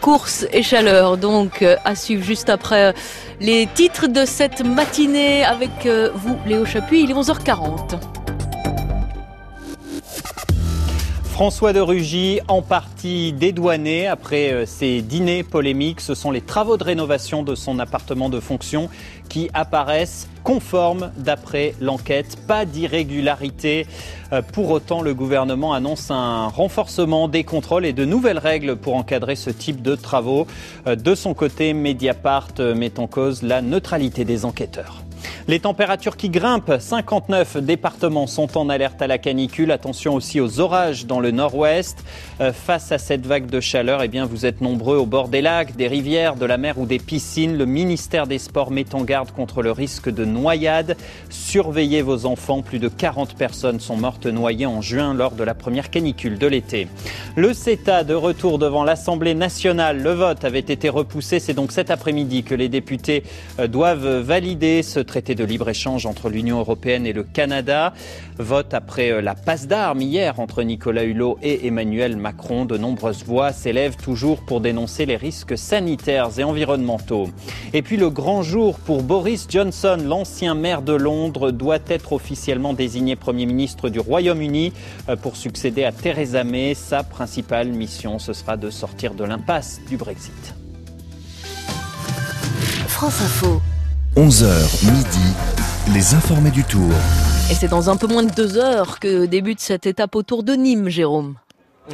Course et chaleur, donc euh, à suivre juste après euh, les titres de cette matinée avec euh, vous, Léo Chapuis. Il est 11h40. François de Rugy, en partie dédouané après euh, ses dîners polémiques. Ce sont les travaux de rénovation de son appartement de fonction qui apparaissent conformes d'après l'enquête. Pas d'irrégularité. Euh, Pour autant, le gouvernement annonce un renforcement des contrôles et de nouvelles règles pour encadrer ce type de travaux. Euh, De son côté, Mediapart met en cause la neutralité des enquêteurs. Les températures qui grimpent, 59 départements sont en alerte à la canicule. Attention aussi aux orages dans le nord-ouest. Euh, face à cette vague de chaleur, eh bien, vous êtes nombreux au bord des lacs, des rivières, de la mer ou des piscines. Le ministère des Sports met en garde contre le risque de noyade. Surveillez vos enfants. Plus de 40 personnes sont mortes noyées en juin lors de la première canicule de l'été. Le CETA de retour devant l'Assemblée nationale. Le vote avait été repoussé. C'est donc cet après-midi que les députés euh, doivent valider ce traité de libre-échange entre l'Union européenne et le Canada. Vote après euh, la passe d'armes hier entre Nicolas Hulot et Emmanuel Macron. De nombreuses voix s'élèvent toujours pour dénoncer les risques sanitaires et environnementaux. Et puis le grand jour pour Boris Johnson, l'ancien maire de Londres, doit être officiellement désigné Premier ministre du Royaume-Uni euh, pour succéder à Theresa May. Sa principale mission, ce sera de sortir de l'impasse du Brexit. France Info. 11h midi, les informés du tour. Et c'est dans un peu moins de deux heures que débute cette étape autour de Nîmes, Jérôme.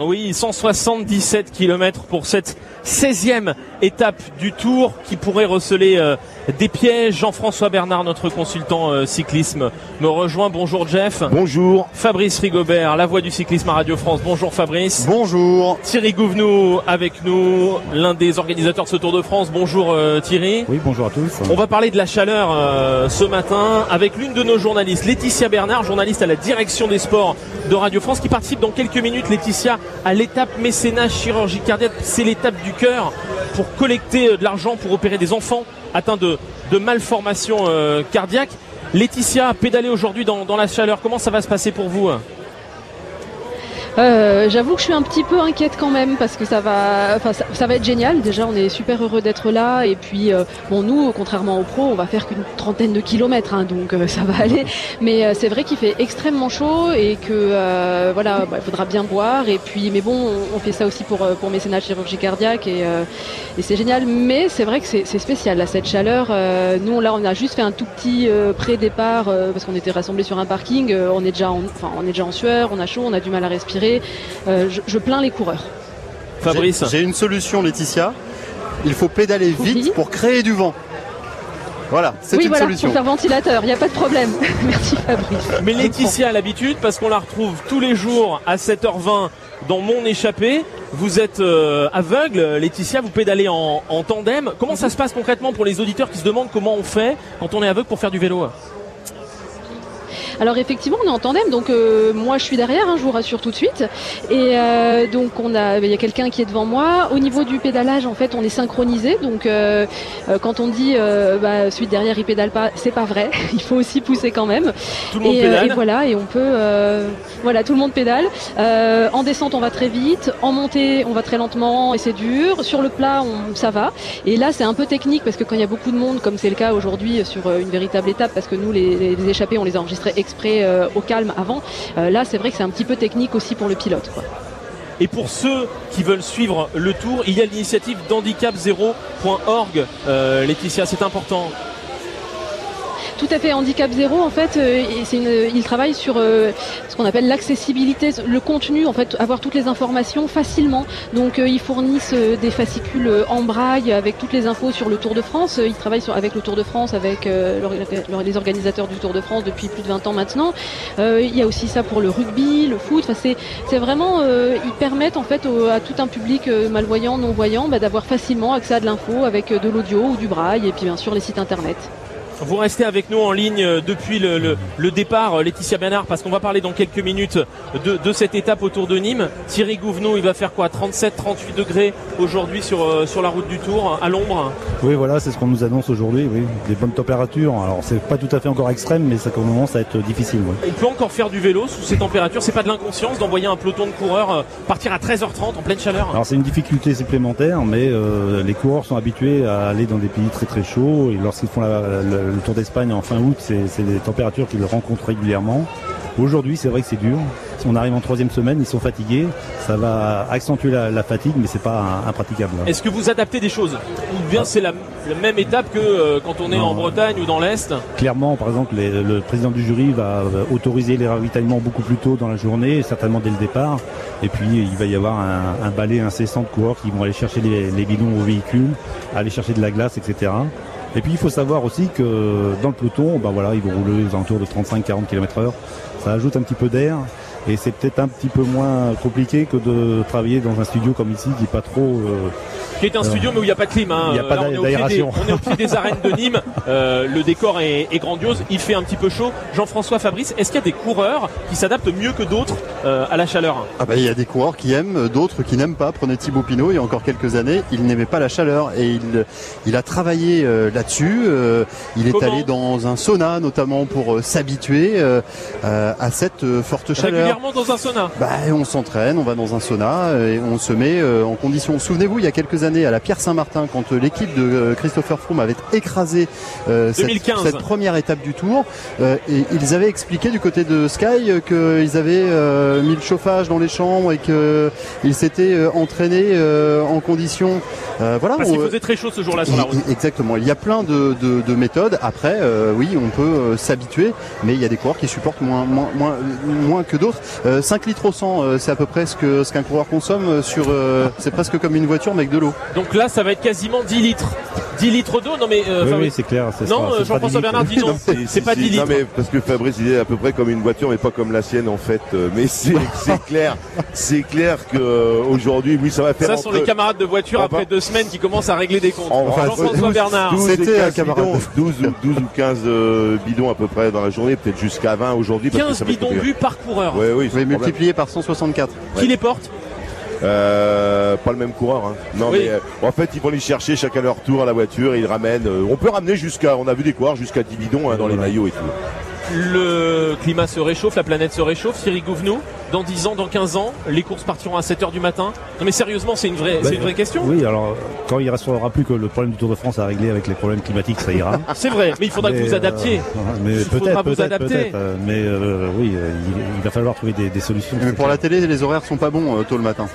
Oui, 177 km pour cette 16e étape du Tour qui pourrait receler euh, des pièges. Jean-François Bernard, notre consultant euh, cyclisme, me rejoint. Bonjour Jeff. Bonjour. Fabrice Rigobert, la voix du cyclisme à Radio France. Bonjour Fabrice. Bonjour. Thierry Gouvenou avec nous, l'un des organisateurs de ce Tour de France. Bonjour euh, Thierry. Oui, bonjour à tous. On va parler de la chaleur ce matin avec l'une de nos journalistes, Laetitia Bernard, journaliste à la direction des sports de Radio France, qui participe dans quelques minutes. Laetitia à l'étape mécénat chirurgie cardiaque. C'est l'étape du cœur pour collecter euh, de l'argent pour opérer des enfants atteints de, malformations euh, cardiaques. Laetitia a pédalé aujourd'hui dans, dans la chaleur. Comment ça va se passer pour vous euh, J'avoue que je suis un petit peu inquiète quand même parce que ça va, enfin ça, va être génial. Déjà, on est super heureux d'être là et puis euh, bon, nous, contrairement aux pros, on va faire qu'une trentaine de kilomètres, hein, donc euh, ça va aller. Mais c'est vrai qu'il fait extrêmement chaud et que voilà, bah, il faudra bien boire. Et puis, mais bon, on, fait ça aussi pour pour mécénat chirurgie cardiaque et, et c'est génial. Mais c'est vrai que c'est spécial là, cette chaleur. nous, là, on a juste fait un tout petit pré-départ parce qu'on était rassemblés sur un parking. on est déjà, enfin, on est déjà en sueur, on a chaud, on a du mal à respirer. Euh, je, plains les coureurs. Fabrice J'ai une solution, Laetitia. Il faut pédaler vite pour créer du vent. Voilà, c'est oui, une voilà, solution. Pour faire ventilateur, il n'y a pas de problème. Merci Fabrice. Mais Laetitia a l'habitude parce qu'on la retrouve tous les jours à 7h20 dans mon échappée. Vous êtes euh, aveugle, Laetitia, vous pédalez en, en, tandem. Comment ça se passe concrètement pour les auditeurs qui se demandent comment on fait quand on est aveugle pour faire du vélo alors effectivement, on est en tandem, donc euh, moi je suis derrière, hein, je vous rassure tout de suite. Et euh, donc on a, il y a quelqu'un qui est devant moi. Au niveau du pédalage, en fait, on est synchronisé. Donc euh, quand on dit bah, celui derrière il pédale pas, c'est pas vrai. il faut aussi pousser quand même. Tout le monde et, pédale. et voilà, et on peut, voilà, tout le monde pédale. en descente, on va très vite. En montée, on va très lentement et c'est dur. Sur le plat, on, ça va. Et là, c'est un peu technique parce que quand il y a beaucoup de monde, comme c'est le cas aujourd'hui sur une véritable étape, parce que nous les, les échappés, on les a enregistrés exprès euh, au calme avant. Euh, là, c'est vrai que c'est un petit peu technique aussi pour le pilote. Et pour ceux qui veulent suivre le tour, il y a l'initiative d'handicap0.org. Euh, Laetitia, c'est important. Tout à fait. Handicap Zéro, en fait, euh, il travaille sur euh, ce qu'on appelle l'accessibilité, le contenu, en fait, avoir toutes les informations facilement. Donc, euh, ils fournissent des fascicules en braille avec toutes les infos sur le Tour de France. Ils travaillent avec le Tour de France, avec les organisateurs du Tour de France depuis plus de 20 ans maintenant. il y a aussi ça pour le rugby, le foot. C'est vraiment, ils permettent en fait à tout un public malvoyant, non-voyant, bah, d'avoir facilement accès à de l'info avec de l'audio ou du braille et puis bien sûr les sites internet. Vous restez avec nous en ligne euh, depuis le, le, départ, euh, Laetitia Bernard, parce qu'on va parler dans quelques minutes de, de, cette étape autour de Nîmes. Thierry Gouvenou, il va faire quoi? 37, 38 degrés aujourd'hui sur, euh, sur la route du Tour, à l'ombre? Oui, voilà, c'est ce qu'on nous annonce aujourd'hui. Oui, des bonnes températures. Alors, c'est pas tout à fait encore extrême, mais ça commence à être difficile. Il peut encore faire du vélo sous ces températures. C'est pas de l'inconscience d'envoyer un peloton de coureurs partir à 13h30 en pleine chaleur? Alors, c'est une difficulté supplémentaire, mais les coureurs sont habitués à aller dans des pays très très chauds et lorsqu'ils font la, le Tour d'Espagne en fin août, c'est des températures qu'ils rencontrent régulièrement. Aujourd'hui, c'est vrai que c'est dur. Si on arrive en troisième semaine, ils sont fatigués. Ça va accentuer la, fatigue, mais c'est pas impraticable. Est-ce que vous adaptez des choses Ou bien c'est la, même étape que euh, quand on est en Bretagne ou dans l'Est Clairement, par exemple, le président du jury va autoriser les ravitaillements beaucoup plus tôt dans la journée, certainement dès le départ. Et puis, il va y avoir un, balai incessant de coureurs qui vont aller chercher les, les bidons au véhicule, aller chercher de la glace, etc. Et puis il faut savoir aussi que dans le peloton, ben voilà, ils vont rouler aux alentours de 35-40 km heure. Ça ajoute un petit peu d'air. Et c'est peut-être un petit peu moins compliqué que de travailler dans un studio comme ici qui n'est pas trop. Euh, qui est un studio mais où il n'y a pas de clim. Hein. Il n'y a pas d'aération. On, est au pied des arènes de Nîmes. Euh, le décor est, grandiose. Il fait un petit peu chaud. Jean-François Fabrice, est-ce qu'il y a des coureurs qui s'adaptent mieux que d'autres euh, à la chaleur? Ah bah il y a des coureurs qui aiment, d'autres qui n'aiment pas. Prenez Thibaut Pinot, il y a encore quelques années, il n'aimait pas la chaleur et il, il a travaillé là-dessus. Euh, il est Comment allé dans un sauna notamment pour euh, s'habituer euh, euh, à cette euh, forte chaleur. Régulièrement dans un sauna? Bah, on s'entraîne, on va dans un sauna euh, et on se met euh, en condition. Souvenez-vous, il y a quelques années à la Pierre Saint-Martin, quand euh, l'équipe de euh, Christopher Froome avait écrasé euh, cette, 2015. cette première étape du Tour, euh, et ils avaient expliqué du côté de Sky qu'ils avaient euh, mis le chauffage dans les chambres et qu'ils s'étaient entraînés en conditions. voilà. Parce qu'il faisait très chaud ce jour-là sur la route. Exactement. Il y a plein de, de- de méthodes. Après, oui, on peut s'habituer, mais il y a des coureurs qui supportent moins, moins, moins, moins que d'autres. Euh, 5 litres au 100, euh, c'est à peu près ce qu'un coureur consomme sur. c'est presque comme une voiture mais avec de l'eau. Donc là, ça va être quasiment 10 litres. 10 litres d'eau Non mais... euh, Oui, enfin, oui, c'est clair, c'est Non, euh, Jean-François 10 Bernard, dis litres. donc. C'est pas 10 Non litres. mais parce que Fabrice il est à peu près comme une voiture mais pas comme la sienne en fait. Euh, Mais c'est clair, c'est clair que euh, aujourd'hui oui ça va faire. Ça sont entre- les camarades de voiture Enfin, après deux semaines qui commencent à régler des comptes. Enfin, Jean-François 12, Bernard. 12 et 15 bidons, 12, ou- 12 ou 15 euh, bidons à peu près dans la journée, peut-être jusqu'à 20 aujourd'hui. parce que 15 ça va être bidons bu par coureur. Oui, problème. multiplié par 164. Qui les porte Euh, pas le même coureur. Hein. Non Oui. mais euh, en fait ils vont les chercher chacun leur tour à la voiture et ils ramènent. euh, on peut ramener jusqu'à, on a vu des coureurs jusqu'à 10 bidons hein, dans les maillots et tout. Le climat se réchauffe, la planète se réchauffe. Thierry Gouvenou, dans 10 ans, dans 15 ans, les courses partiront à 7h du matin. Non mais sérieusement, c'est une vraie, Bah, c'est une vraie question. Oui, alors quand il restera plus que le problème du Tour de France à régler avec les problèmes climatiques, ça ira. C'est vrai, mais il faudra que vous adaptiez. euh, mais Il faudra peut-être, Mais euh, oui, il, il va falloir trouver des, des solutions. Mais pour la télé, les horaires sont pas bons euh, tôt le matin.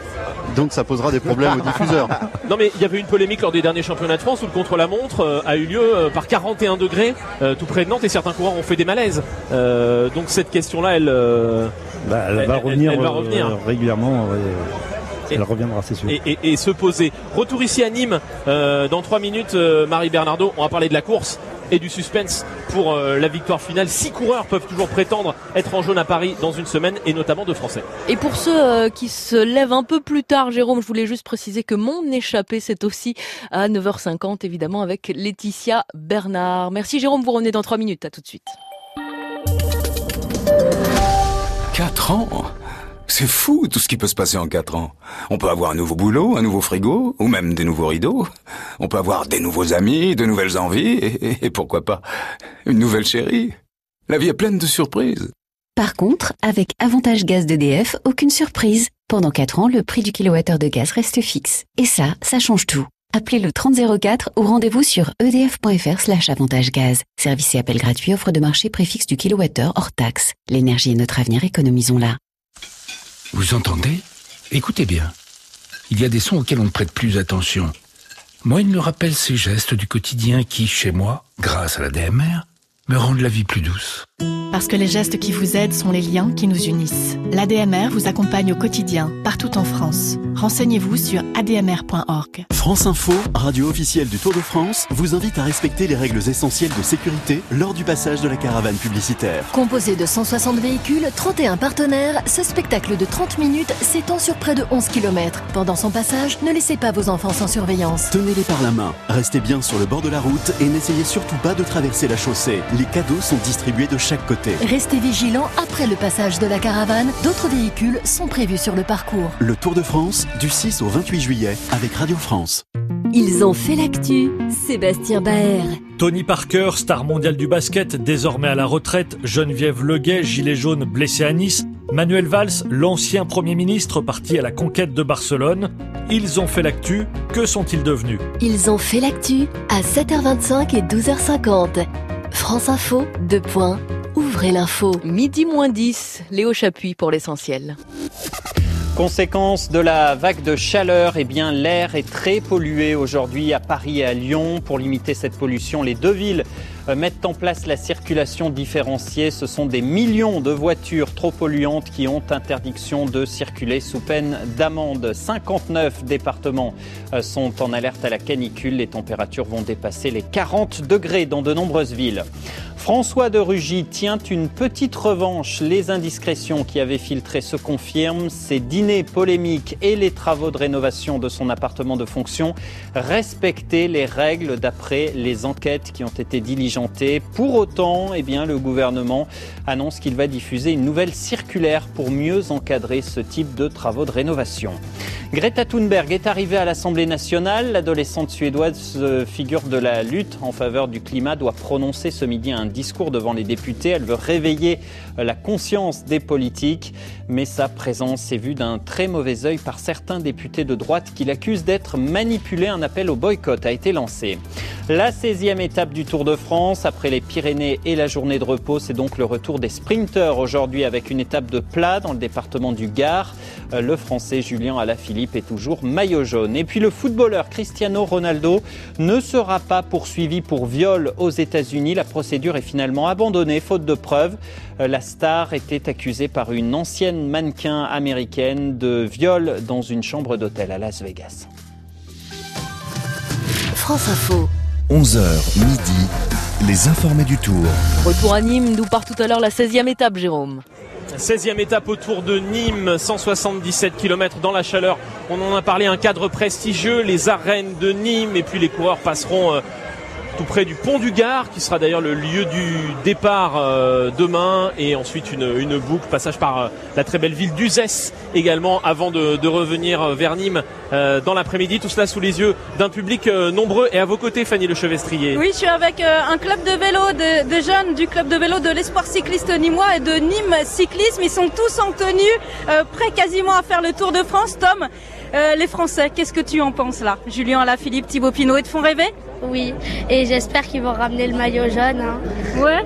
Donc ça posera des problèmes aux diffuseurs. Non mais il y avait une polémique lors des derniers championnats de France où le contre-la-montre euh, a eu lieu euh, par 41 degrés euh, tout près de Nantes et certains coureurs ont fait des malaises. Euh, donc cette question-là, elle, euh, Bah, elle, elle- va elle- revenir, elle va euh, revenir. régulièrement. ouais. Elle reviendra, c'est sûr. et, et- et se poser. Retour ici à Nîmes euh, dans 3 minutes, euh, Marie Bernardo. On va parler de la course et du suspense pour euh, la victoire finale. Six coureurs peuvent toujours prétendre être en jaune à Paris dans une semaine et notamment deux Français. Et pour ceux euh, qui se lèvent un peu plus tard, Jérôme, je voulais juste préciser que mon échappée, c'est aussi à 9h50, évidemment, avec Laetitia Bernard. Merci Jérôme, vous revenez dans 3 minutes. À tout de suite. 4 ans C'est fou tout ce qui peut se passer en 4 ans. On peut avoir un nouveau boulot, un nouveau frigo, ou même des nouveaux rideaux. On peut avoir des nouveaux amis, de nouvelles envies, et, et- et pourquoi pas une nouvelle chérie. La vie est pleine de surprises. Par contre, avec Avantage Gaz d'EDF, aucune surprise. Pendant 4 ans, le prix du kilowattheure de gaz reste fixe. Et ça, ça change tout. Appelez le 3004 ou rendez-vous sur edf.fr slash avantage gaz. Service et appel gratuit, offre de marché préfixe du kilowattheure hors taxe. L'énergie est notre avenir, économisons-la. Vous entendez? Écoutez bien. Il y a des sons auxquels on ne prête plus attention. Moi, il me rappelle ces gestes du quotidien qui, chez moi, grâce à la DMR, me rendent la vie plus douce. Parce que les gestes qui vous aident sont les liens qui nous unissent. L'ADMR vous accompagne au quotidien, partout en France. Renseignez-vous sur admr.org. France Info, radio officielle du Tour de France, vous invite à respecter les règles essentielles de sécurité lors du passage de la caravane publicitaire. Composé de 160 véhicules, 31 partenaires, ce spectacle de 30 minutes s'étend sur près de 11 km. Pendant son passage, ne laissez pas vos enfants sans surveillance. Tenez-les par la main, restez bien sur le bord de la route et n'essayez surtout pas de traverser la chaussée. Les cadeaux sont distribués de chaque côté. Restez vigilants après le passage de la caravane. D'autres véhicules sont prévus sur le parcours. Le Tour de France, du 6 au 28 juillet, avec Radio France. Ils ont fait l'actu. Sébastien Baer. Tony Parker, star mondial du basket, désormais à la retraite, Geneviève Leguet, gilet jaune blessé à Nice, Manuel Valls, l'ancien Premier ministre parti à la conquête de Barcelone. Ils ont fait l'actu, que sont-ils devenus? Ils ont fait l'actu à 7h25 et 12h50. France Info, deux points. Ouvrez l'info. Midi moins 10, Léo Chapuis pour l'essentiel. Conséquence de la vague de chaleur, eh bien l'air est très pollué aujourd'hui à Paris et à Lyon. Pour limiter cette pollution, les deux villes mettent en place la circulation différenciée. Ce sont des millions de voitures trop polluantes qui ont interdiction de circuler sous peine d'amende. 59 départements euh, sont en alerte à la canicule. Les températures vont dépasser les 40 degrés dans de nombreuses villes. François de Rugy tient une petite revanche. Les indiscrétions qui avaient filtré se confirment. Ses dîners polémiques et les travaux de rénovation de son appartement de fonction respectaient les règles d'après les enquêtes qui ont été diligentées. Pour autant, eh le gouvernement annonce qu'il va diffuser une nouvelle circulaire pour mieux encadrer ce type de travaux de rénovation. Greta Thunberg est arrivée à l'Assemblée nationale. L'adolescente suédoise euh, figure de la lutte en faveur du climat doit prononcer ce midi un discours devant les députés. Elle veut réveiller euh, la conscience des politiques, mais sa présence est vue d'un très mauvais œil par certains députés de droite qui l'accusent d'être manipulé. Un appel au boycott a été lancé. La 16e étape du Tour de France, après les Pyrénées et la journée de repos, c'est donc le retour des sprinteurs aujourd'hui avec une étape de plat dans le département du Gard. Euh, Le Français Julien Alaphilippe est toujours maillot jaune. Et puis le footballeur Cristiano Ronaldo ne sera pas poursuivi pour viol aux États-Unis. La procédure est finalement abandonnée faute de preuves. Euh, La star était accusée par une ancienne mannequin américaine de viol dans une chambre d'hôtel à Las Vegas. France Info. 11h midi, les informés du Tour. Retour à Nîmes, d'où part tout à l'heure la 16e étape, Jérôme. 16e étape autour de Nîmes, 177 km dans la chaleur. On en a parlé, un cadre prestigieux, les arènes de Nîmes et puis les coureurs passeront euh, tout près du pont du Gard qui sera d'ailleurs le lieu du départ euh, demain et ensuite une, boucle, passage par euh, la très belle ville d'Uzès également avant de, revenir euh, vers Nîmes dans l'après-midi. Tout cela sous les yeux d'un public nombreux et à vos côtés Fanny Le Chevestrier. Oui, je suis avec un club de vélo de, de jeunes du club de vélo de l'Espoir cycliste nîmois et de Nîmes Cyclisme. Ils sont tous en tenue, prêts quasiment à faire le Tour de France. Tom, euh, les Français, qu'est-ce que tu en penses là? Julien Alaphilippe, Thibaut Pinot, ils te font rêver? Oui, et j'espère qu'ils vont ramener le maillot jaune. hein. Ouais.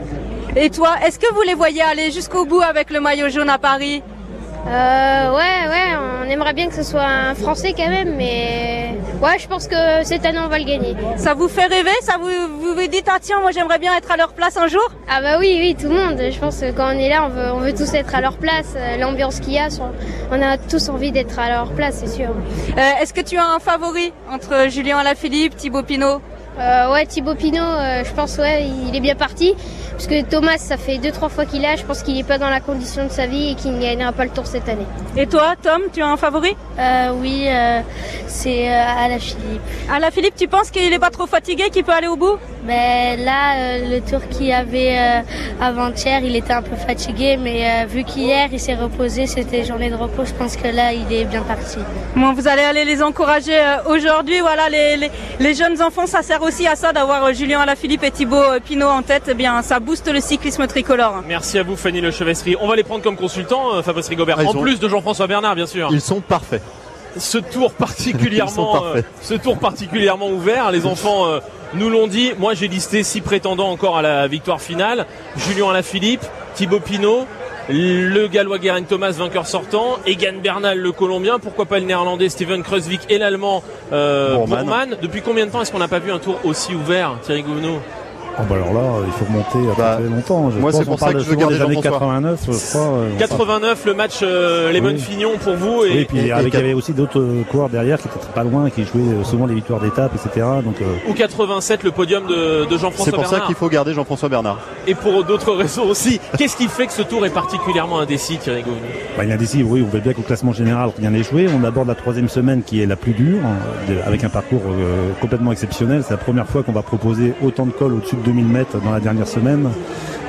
Et toi, est-ce que vous les voyez aller jusqu'au bout avec le maillot jaune à Paris? Euh, ouais, ouais, on aimerait bien que ce soit un Français quand même, mais ouais, je pense que cette année on va le gagner. Ça vous fait rêver? Ça vous vous, vous dites ah tiens moi j'aimerais bien être à leur place un jour? Ah bah oui, oui, tout le monde. Je pense que quand on est là, on veut, on veut tous être à leur place. Euh, L'ambiance qu'il y a, on a tous envie d'être à leur place, c'est sûr. Euh, Est-ce que tu as un favori entre Julien Alaphilippe, Thibaut Pinot? Euh, ouais, Thibaut Pinot, euh, je pense ouais, il est bien parti. Parce que Thomas, ça fait deux trois fois qu'il est là. Je pense qu'il est pas dans la condition de sa vie et qu'il ne gagnera pas le Tour cette année. Et toi, Tom, tu as un favori? Euh, Oui, c'est euh, Alaphilippe. Alaphilippe, tu penses qu'il est pas trop fatigué, qu'il peut aller au bout? Ben là, le tour qu'il avait avant-hier, il était un peu fatigué, mais vu qu'hier il s'est reposé, c'était journée de repos, je pense que là il est bien parti. Bon, vous allez aller les encourager aujourd'hui. Voilà, les, les, les jeunes enfants, ça sert aussi à ça d'avoir euh, Julien Alaphilippe et Thibaut euh, Pinot en tête. Eh bien, ça booste le cyclisme tricolore. Merci à vous Fanny Le. On va les prendre comme consultants, euh, Fabrice Rigobert. Ah, en plus de Jean-François Bernard, bien sûr. Ils sont parfaits. ce tour particulièrement, parfaits. euh, ce tour particulièrement ouvert. Les enfants euh, nous l'ont dit. Moi, j'ai listé six prétendants encore à la victoire finale Julien Alaphilippe, Thibaut Pinot. Le gallois Geraint Thomas, vainqueur sortant, Egan Bernal, le colombien, pourquoi pas le néerlandais Steven Kreuzvik et l'allemand euh, Bourman. Bourman. Depuis combien de temps est-ce qu'on n'a pas vu un tour aussi ouvert, Thierry Gouvenot Ah bah alors là, il faut remonter à Bah, très longtemps. Je moi, pense c'est pour ça parle que je veux souvent garder des années Jean-François. 89, je crois. euh, on 89, le match euh, Les Oui. Bonnes Fignon pour vous. Et, Oui, et puis et- avec, et- il y avait aussi d'autres euh, coureurs derrière qui étaient pas loin, qui jouaient euh, souvent les victoires d'étape, etc. Donc, euh, ou 87, le podium de, de C'est Jean-François pour ça Bernard. qu'il faut garder Jean-François Bernard. Et pour d'autres raisons aussi. Qu'est-ce qui fait que ce tour est particulièrement indécis, Thierry Gouvenot bah, il y a des oui, on voit bien qu'au classement général, rien n'est joué. On aborde la troisième semaine qui est la plus dure, hein, avec un parcours euh, complètement exceptionnel. C'est la première fois qu'on va proposer autant de cols au-dessus de 2000 mètres dans la dernière semaine.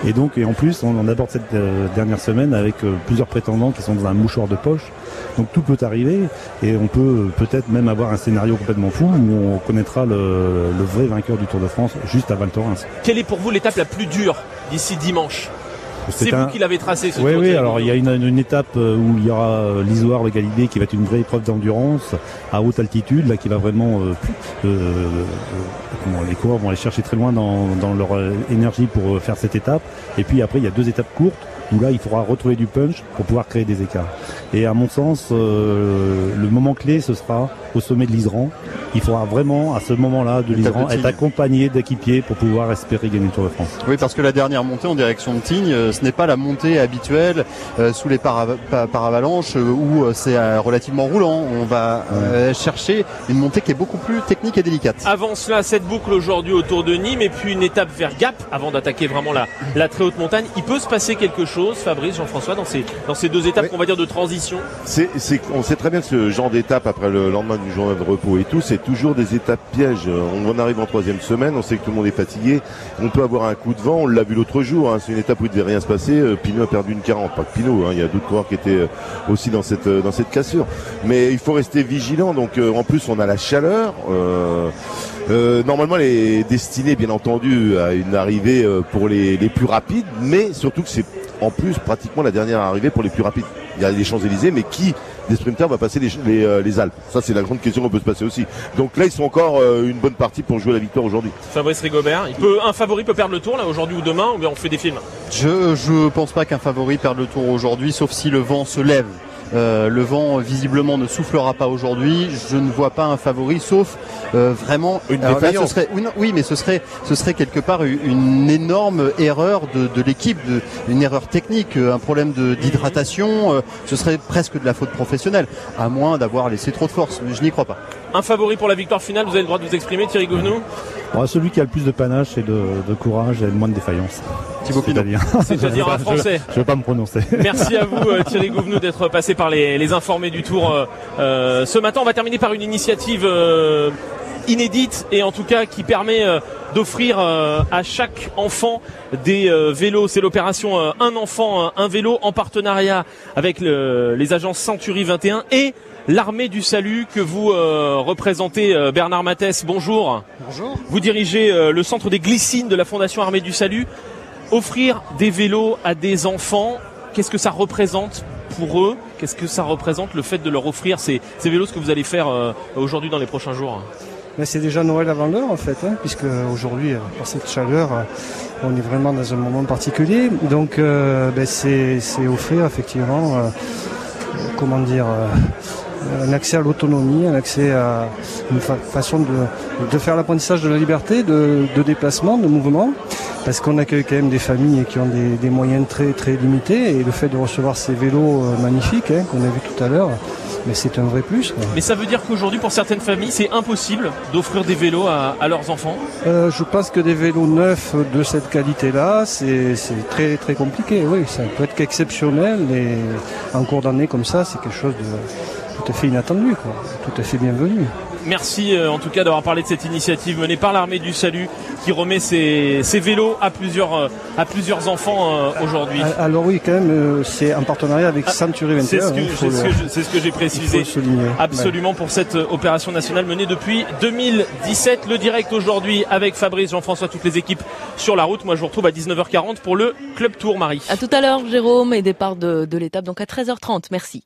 Et donc, et en plus, on, aborde cette euh, dernière semaine avec euh, plusieurs prétendants qui sont dans un mouchoir de poche. Donc tout peut arriver et on peut euh, peut-être même avoir un scénario complètement fou où on connaîtra le, le vrai vainqueur du Tour de France juste à Val Thorens. Quelle est pour vous l'étape la plus dure d'ici dimanche? C'est vous qui l'avez tracé ce Oui, oui, alors il y a une, une étape euh, où il y aura euh, l'Isoire, le Galilée, qui va être une vraie épreuve d'endurance à haute altitude, là, qui va vraiment. euh, euh, euh, les coureurs vont aller chercher très loin dans, dans leur énergie pour faire cette étape. Et puis après, il y a deux étapes courtes où là, il faudra retrouver du punch pour pouvoir créer des écarts. Et à mon sens, euh, le moment clé, ce sera au sommet de l'Isran. Il faudra vraiment, à ce moment-là de de être accompagné d'équipiers pour pouvoir espérer gagner le Tour de France. Oui, parce que la dernière montée en direction de Tignes, euh, ce n'est pas la montée habituelle euh, sous les para- pa- paravalanches où c'est euh, relativement roulant. On va euh, chercher une montée qui est beaucoup plus technique et délicate. Avant cela, cette boucle aujourd'hui autour de Nîmes et puis une étape vers Gap avant d'attaquer vraiment la, la très haute montagne. Il peut se passer quelque chose chose, Fabrice, Jean-François, dans ces, dans ces deux étapes, on va dire, de transition C'est, c'est, on sait très bien que ce genre d'étape après le lendemain du journal de repos et tout, c'est toujours des étapes pièges. On en arrive en troisième semaine, on sait que tout le monde est fatigué, on peut avoir un coup de vent, on l'a vu l'autre jour, hein, c'est une étape où il devait rien se passer, euh, Pinot a perdu une 40, pas que Pinot, hein, il y a d'autres coureurs qui étaient euh, aussi dans cette, euh, dans cette cassure. Mais il faut rester vigilant, donc en plus on a la chaleur. euh, euh, normalement, elle est destinée, bien entendu, à une arrivée euh, pour les, les plus rapides, mais surtout que c'est en plus pratiquement la dernière arrivée pour les plus rapides. Il y a les Champs-Élysées, mais qui des sprinters va passer les, les, euh, les Alpes? Ça, c'est la grande question qu'on peut se passer aussi. Donc là, ils sont encore euh, une bonne partie pour jouer la victoire aujourd'hui. Fabrice Rigobert, il peut, un favori peut perdre le tour, là, aujourd'hui ou demain, ou bien on fait des films? Je je pense pas qu'un favori perde le tour aujourd'hui, sauf si le vent se lève. Euh, le vent visiblement ne soufflera pas aujourd'hui. Je ne vois pas un favori, sauf euh, vraiment Une Alors là, ce défaillance. serait, oui, non, oui, mais ce serait, ce serait quelque part une, énorme erreur de, de l'équipe, une erreur technique, euh, un problème d'hydratation. euh, ce serait presque de la faute professionnelle, à moins d'avoir laissé trop de force. Mais je n'y crois pas. Un favori pour la victoire finale, vous avez le droit de vous exprimer, Thierry Gouvenou Bon, celui qui a le plus de panache et de, de courage et le moins de défaillance. Thibaut. C'est-à-dire Je- français. Je ne vais pas me prononcer. Merci à vous euh, Thierry Gouvenou d'être passé par les, les informés du Tour euh, euh, ce matin. On va terminer par une initiative euh, inédite et en tout cas qui permet euh, d'offrir euh, à chaque enfant des euh, vélos. C'est l'opération euh, Un enfant, un, un vélo en partenariat avec le- les agences Century 21 et l'armée du salut que vous euh, représentez euh, Bernard Mathès. Bonjour. Bonjour. Vous dirigez euh, le centre des glycines de la Fondation Armée du Salut. Offrir des vélos à des enfants, qu'est-ce que ça représente pour eux? Qu'est-ce que ça représente le fait de leur offrir ces, ces vélos, ce que vous allez faire aujourd'hui dans les prochains jours? Mais c'est déjà Noël avant l'heure en fait, hein, puisque aujourd'hui, euh, par cette chaleur, euh, on est vraiment dans un moment particulier. Donc euh, ben, c'est offrir effectivement, comment dire, un accès à l'autonomie, un accès à une fa- façon de, de faire l'apprentissage de la liberté, de, de déplacement, de mouvement, parce qu'on accueille quand même des familles qui ont des, des moyens très très limités, et le fait de recevoir ces vélos euh, magnifiques hein, qu'on a vu tout à l'heure, mais c'est un vrai plus. quoi. Mais ça veut dire qu'aujourd'hui, pour certaines familles, c'est impossible d'offrir des vélos à, à leurs enfants? Euh, je pense que des vélos neufs de cette qualité-là, c'est c'est très très compliqué. Oui, ça peut être qu'exceptionnel et en cours d'année comme ça, c'est quelque chose de tout à fait inattendu, quoi. tout à fait bienvenu. Merci euh, en tout cas d'avoir parlé de cette initiative menée par l'armée du salut qui remet ses, ses vélos à plusieurs, euh, à plusieurs enfants euh, aujourd'hui. Ah, Alors oui, quand même, euh, c'est en partenariat avec Century 21. C'est ce que, hein, c'est ce que je- c'est ce que j'ai précisé absolument pour cette euh, opération nationale menée depuis 2017. Le direct aujourd'hui avec Fabrice, Jean-François, toutes les équipes sur la route. Moi je vous retrouve à 19h40 pour le Club Tour Marie. À tout à l'heure, Jérôme, et départ de, de l'étape donc à 13h30. Merci.